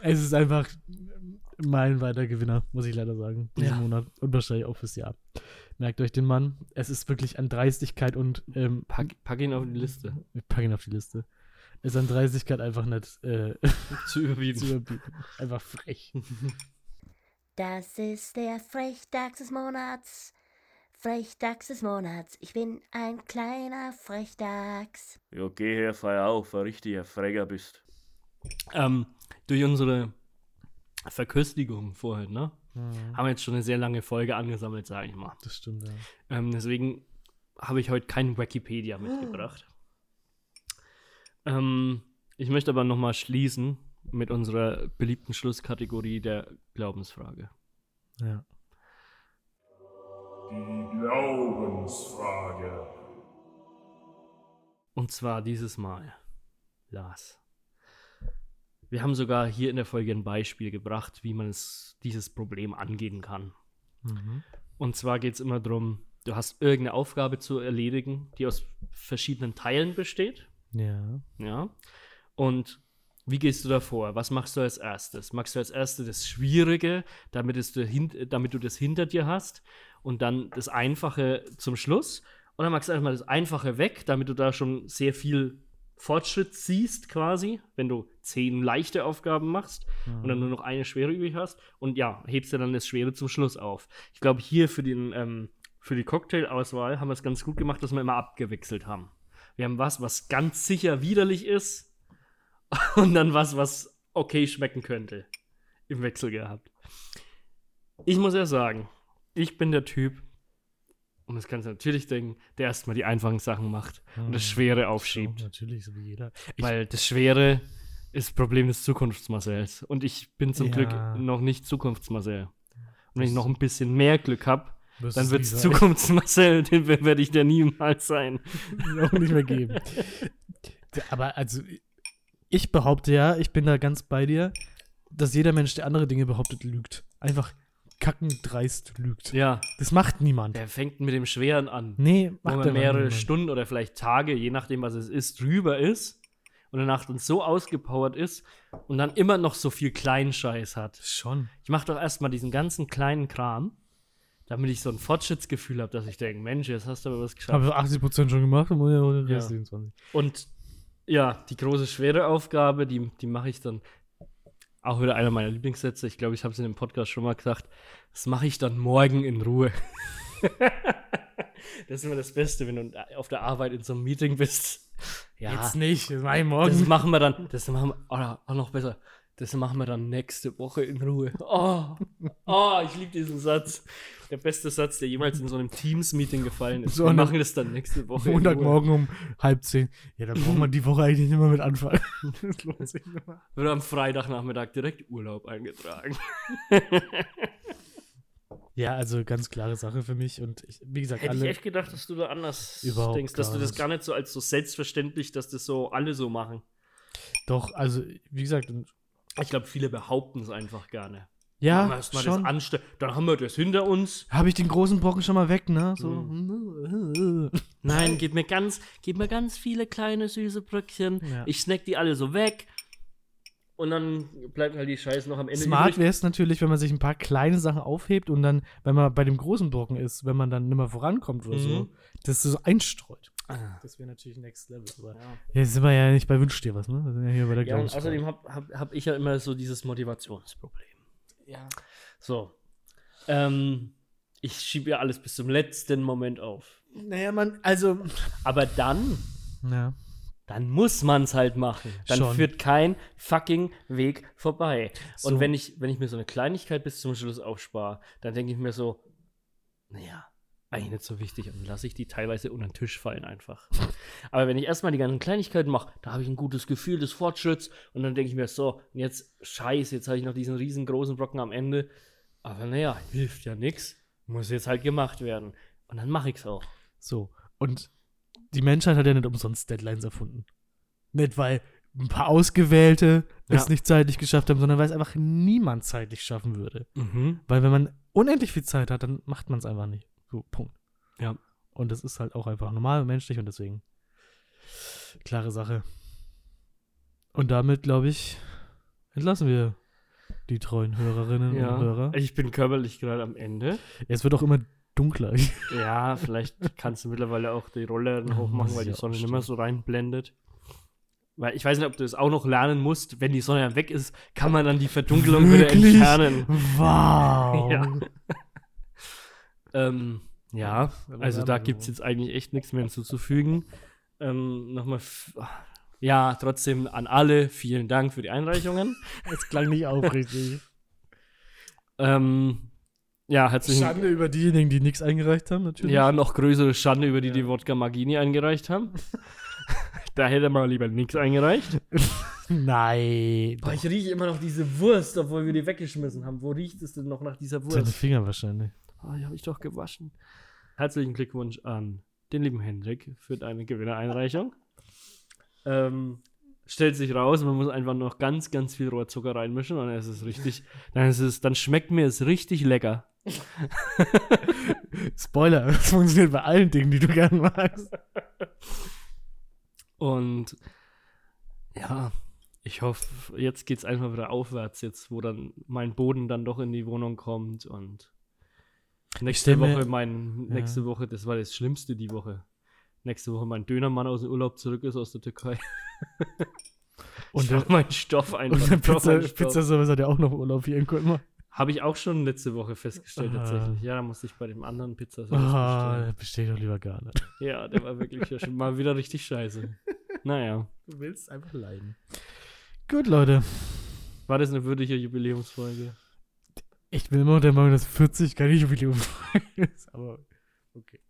Es ist einfach meilenweiter Gewinner, muss ich leider sagen, diesen Ja. Monat und wahrscheinlich auch fürs Jahr. Merkt euch den Mann. Es ist wirklich an Dreistigkeit und ähm, Pack, pack ihn auf die Liste. packen ihn auf die Liste. Es ist an Dreistigkeit einfach nicht äh, *laughs* Zu überbieten. zu überbieten. Einfach frech. Das ist der Frechdachs des Monats. Frechdachs des Monats. Ich bin ein kleiner Frechdachs. Ja, geh her, feier auf, ein richtiger Freger bist. Ähm, durch unsere Verköstigung vorhin, ne? Ja, Haben wir jetzt schon eine sehr lange Folge angesammelt, sage ich mal. das stimmt, ja. Ähm, deswegen habe ich heute kein Wikipedia mitgebracht. Ähm, ich möchte aber nochmal schließen mit unserer beliebten Schlusskategorie der Glaubensfrage. ja. Die Glaubensfrage. Und zwar dieses Mal, Lars. Wir haben sogar hier in der Folge ein Beispiel gebracht, wie man es, dieses Problem angehen kann. Mhm. Und zwar geht es immer darum, du hast irgendeine Aufgabe zu erledigen, die aus verschiedenen Teilen besteht. Ja. Ja. Und wie gehst du davor? Was machst du als erstes? Machst du als erstes das Schwierige, damit, es du, hin, damit du das hinter dir hast und dann das Einfache zum Schluss? Oder machst du erstmal das Einfache weg, damit du da schon sehr viel Fortschritt siehst, quasi, wenn du zehn leichte Aufgaben machst und dann nur noch eine schwere übrig hast und ja, hebst du dann das Schwere zum Schluss auf. Ich glaube, hier für, den, ähm, für die Cocktail-Auswahl haben wir es ganz gut gemacht, dass wir immer abgewechselt haben. Wir haben was, was ganz sicher widerlich ist *laughs* und dann was, was okay schmecken könnte. Im Wechsel gehabt. Ich muss ja sagen, ich bin der Typ, und das kannst du natürlich denken, der erstmal die einfachen Sachen macht und das Schwere aufschiebt. So, natürlich, so wie jeder. Ich, Weil das Schwere ist das Problem des Zukunftsmarcells. Und ich bin zum Ja. Glück noch nicht Zukunftsmarcel. Und wenn ich noch ein bisschen mehr Glück habe, dann wird es sein. Zukunftsmarcel, den werde ich der niemals sein. *laughs* auch nicht mehr geben. Aber also, ich behaupte ja, ich bin da ganz bei dir, dass jeder Mensch, der andere Dinge behauptet, lügt. Einfach kackend dreist lügt. Ja, Das macht niemand. der fängt mit dem Schweren an. Nee, Wo macht man einfach mehrere niemand. Stunden oder vielleicht Tage, je nachdem, was es ist, drüber ist und danach dann so ausgepowert ist und dann immer noch so viel Kleinscheiß hat. Schon. Ich mache doch erstmal diesen ganzen kleinen Kram, damit ich so ein Fortschrittsgefühl habe, dass ich denke, Mensch, jetzt hast du aber was geschafft. Habe 80% schon gemacht und ja den Ja. Rest 27. Und ja, die große, schwere Aufgabe, die, die mache ich dann auch wieder einer meiner Lieblingssätze. Ich glaube, ich habe es in dem Podcast schon mal gesagt. Das mache ich dann morgen in Ruhe. *laughs* das ist immer das Beste, wenn du auf der Arbeit in so einem Meeting bist. Ja, Jetzt nicht, das war ich das morgen. machen wir dann, das machen wir, auch noch besser, das machen wir dann nächste Woche in Ruhe. Oh, oh ich liebe diesen Satz. Der beste Satz, der jemals in so einem Teams-Meeting gefallen ist. So wir machen das dann nächste Woche. Montagmorgen um halb zehn. Ja, da braucht man die Woche eigentlich nicht mehr mit anfangen. *laughs* das lohnt sich nicht mehr. Wird am Freitagnachmittag direkt Urlaub eingetragen. *laughs* Ja, also ganz klare Sache für mich. Und ich, wie gesagt, Hätte ich echt gedacht, dass du da anders Überhaupt denkst, dass du das gar nicht so als so selbstverständlich, dass das so alle so machen. Doch, also, wie gesagt, Ich glaube, viele behaupten es einfach gerne. ja, das schon. dann haben wir das hinter uns. Habe ich den großen Brocken schon mal weg, ne? So. *laughs* Nein, gib mir ganz, gib mir ganz viele kleine süße Bröckchen. Ja. Ich snack die alle so weg. Und dann bleibt halt die Scheiße noch am Ende Smart wäre es natürlich, wenn man sich ein paar kleine Sachen aufhebt und dann, wenn man bei dem großen Brocken ist, wenn man dann nicht mehr vorankommt oder so, Mhm. das so einstreut. Ah. Das wäre natürlich Next Level. Aber Ja. jetzt sind wir ja nicht bei Wünsch dir was, ne? Wir sind ja hier bei der Ja, und außerdem habe hab, hab ich ja immer so dieses Motivationsproblem. ja. So. Ähm, ich schiebe ja alles bis zum letzten Moment auf. Naja, man, also. Aber dann, Ja. dann muss man es halt machen. Dann Schon. führt kein fucking Weg vorbei. So. Und wenn ich, wenn ich mir so eine Kleinigkeit bis zum Schluss aufspare, dann denke ich mir so, naja, eigentlich nicht so wichtig. Und dann lasse ich die teilweise unter den Tisch fallen einfach. Aber wenn ich erstmal die ganzen Kleinigkeiten mache, da habe ich ein gutes Gefühl des Fortschritts und dann denke ich mir so, jetzt scheiße, jetzt habe ich noch diesen riesengroßen Brocken am Ende. Aber naja, hilft ja nichts. Muss jetzt halt gemacht werden. Und dann mache ich es auch. So. Und die Menschheit hat ja nicht umsonst Deadlines erfunden. Nicht, weil ein paar Ausgewählte Ja. es nicht zeitlich geschafft haben, sondern weil es einfach niemand zeitlich schaffen würde. Mhm. Weil wenn man unendlich viel Zeit hat, dann macht man es einfach nicht. So, Punkt. Ja. Und das ist halt auch einfach normal und menschlich und deswegen klare Sache. Und damit, glaube ich, entlassen wir die treuen Hörerinnen und Ja, Hörer. ich bin körperlich gerade am Ende. Es wird auch immer dunkler. *laughs* Ja, vielleicht kannst du mittlerweile auch die Rolle dann Ja, hochmachen, weil die Sonne nicht mehr so reinblendet. Weil ich weiß nicht, ob du das auch noch lernen musst. Wenn die Sonne dann weg ist, kann man dann die Verdunkelung wieder Wirklich? entfernen. Wow. *laughs* Ja. Ähm, ja, also da gibt es jetzt eigentlich echt nichts mehr hinzuzufügen. Ähm, Nochmal, ja, trotzdem an alle vielen Dank für die Einreichungen. *laughs* Es klang nicht aufrichtig. *laughs* Ähm, ja, herzlichen Schande über diejenigen, die nichts eingereicht haben, natürlich. Ja, noch größere Schande über die, die Wodka Magini eingereicht haben. *laughs* da hätte man lieber nichts eingereicht. Nein. Boah, ich rieche immer noch diese Wurst, obwohl wir die weggeschmissen haben. Wo riecht es denn noch nach dieser Wurst? Finger wahrscheinlich. Ah, die habe ich doch gewaschen. Herzlichen Glückwunsch an den lieben Hendrik für deine Gewinnereinreichung. Ähm, stellt sich raus, man muss einfach noch ganz, ganz viel Rohrzucker reinmischen und dann ist es richtig, dann ist es, dann schmeckt mir es richtig lecker. *laughs* Spoiler, das funktioniert bei allen Dingen, die du gern magst. Und ja, ich hoffe, jetzt geht es einfach wieder aufwärts, jetzt wo dann mein Boden dann doch in die Wohnung kommt und nächste stell mir- Woche mein, nächste Woche, das war das Schlimmste die Woche. Nächste Woche mein Dönermann aus dem Urlaub zurück ist aus der Türkei. *laughs* Und ich der, meinen Stoff einfach. und der *laughs* Pizza, meinen Stoff. Pizzaservice hat ja auch noch Urlaub hier in Kulmer. Habe ich auch schon letzte Woche festgestellt, Ah. tatsächlich. Ja, da musste ich bei dem anderen Oh, Pizzaservice der bestellen. besteht doch lieber gar nicht. Ja, der war wirklich ja schon mal wieder richtig scheiße. Naja, Du willst einfach leiden. Gut, Leute. war das eine würdige Jubiläumsfolge? Ich bin immer der Meinung, dass 40 keine Jubiläum ist. Aber okay.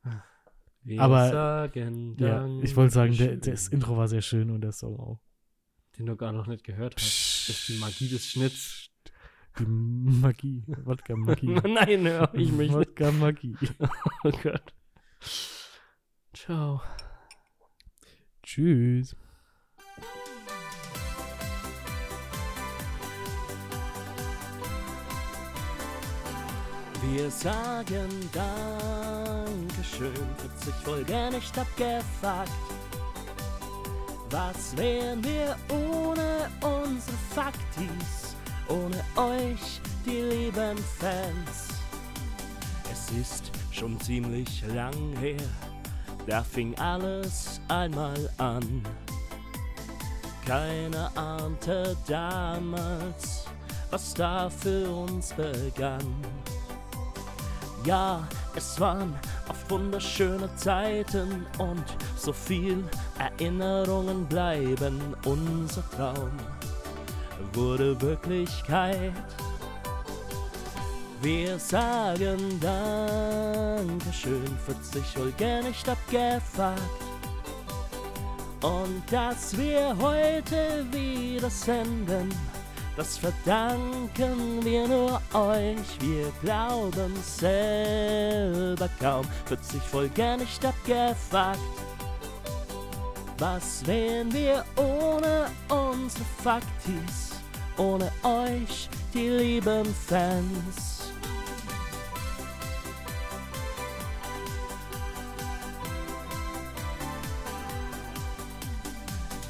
Wir Aber- sagen Ja, ich wollte sagen, der, das Intro war sehr schön und der Song auch. Den du gar noch nicht gehört hast. Das ist die Magie des Schnitts. Die Magie. Wodka-Magie. *laughs* Nein, hör ich mich nicht. Wodka-Magie. *laughs* Oh Gott. Ciao. Tschüss. Wir sagen Dankeschön, 40 Folgen nicht abgefuckt. Was wären wir ohne unsere Faktis, ohne euch, die lieben Fans? Es ist schon ziemlich lang her, da fing alles einmal an. Keiner ahnte damals, was da für uns begann. Ja, es waren oft wunderschöne Zeiten und so viel Erinnerungen bleiben. Unser Traum wurde Wirklichkeit. Wir sagen Dankeschön, 40 Folgen nicht abgefuckt. Und dass wir heute wieder senden, das verdanken wir nur euch. Wir glauben selber kaum, 40 Folgen nicht abgefuckt. Was wären wir ohne unsere Faktis, ohne euch, die lieben Fans?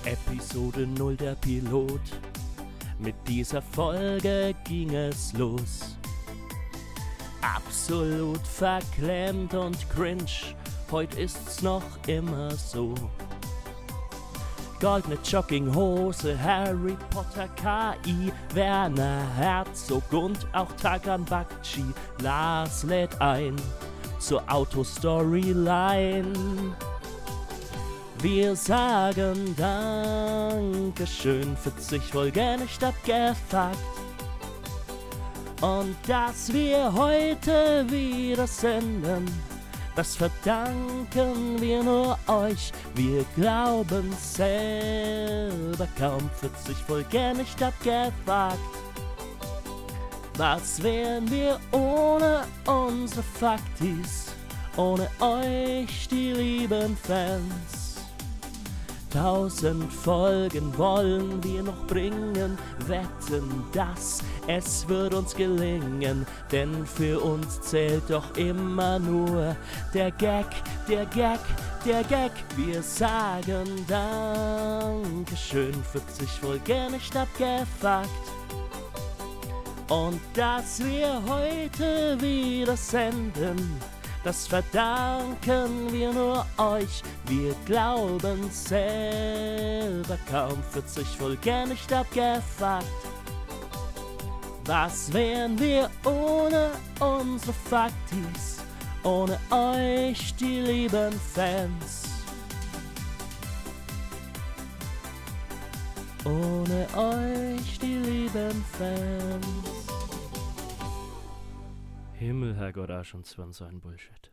Episode 0 der Pilot. Mit dieser Folge ging es los. Absolut verklemmt und cringe, heute ist's noch immer so. Goldene Jogginghose, Harry Potter, KI, Werner Herzog und auch Tagan Bakchi. Lars lädt ein zur Autostoryline. Wir sagen Dankeschön, 40 Folgen nicht abgefuckt. Und dass wir heute wieder senden, das verdanken wir nur euch. Wir glauben selber kaum, 40 Folgen nicht abgefuckt. Was wären wir ohne unsere Faktis, ohne euch, die lieben Fans? Tausend Folgen wollen wir noch bringen, wetten, dass es wird uns gelingen, denn für uns zählt doch immer nur der Gag, der Gag, der Gag. Wir sagen Dankeschön, 40 Folgen nicht abgefuckt. Und dass wir heute wieder senden, das verdanken wir nur euch. Wir glauben selber kaum 40 Folgen nicht abgefuckt. Was wären wir ohne unsere Faktis, ohne euch, die lieben Fans? Ohne euch, die lieben Fans. Himmel, Herrgott, Arsch und Zwirn, so ein Bullshit.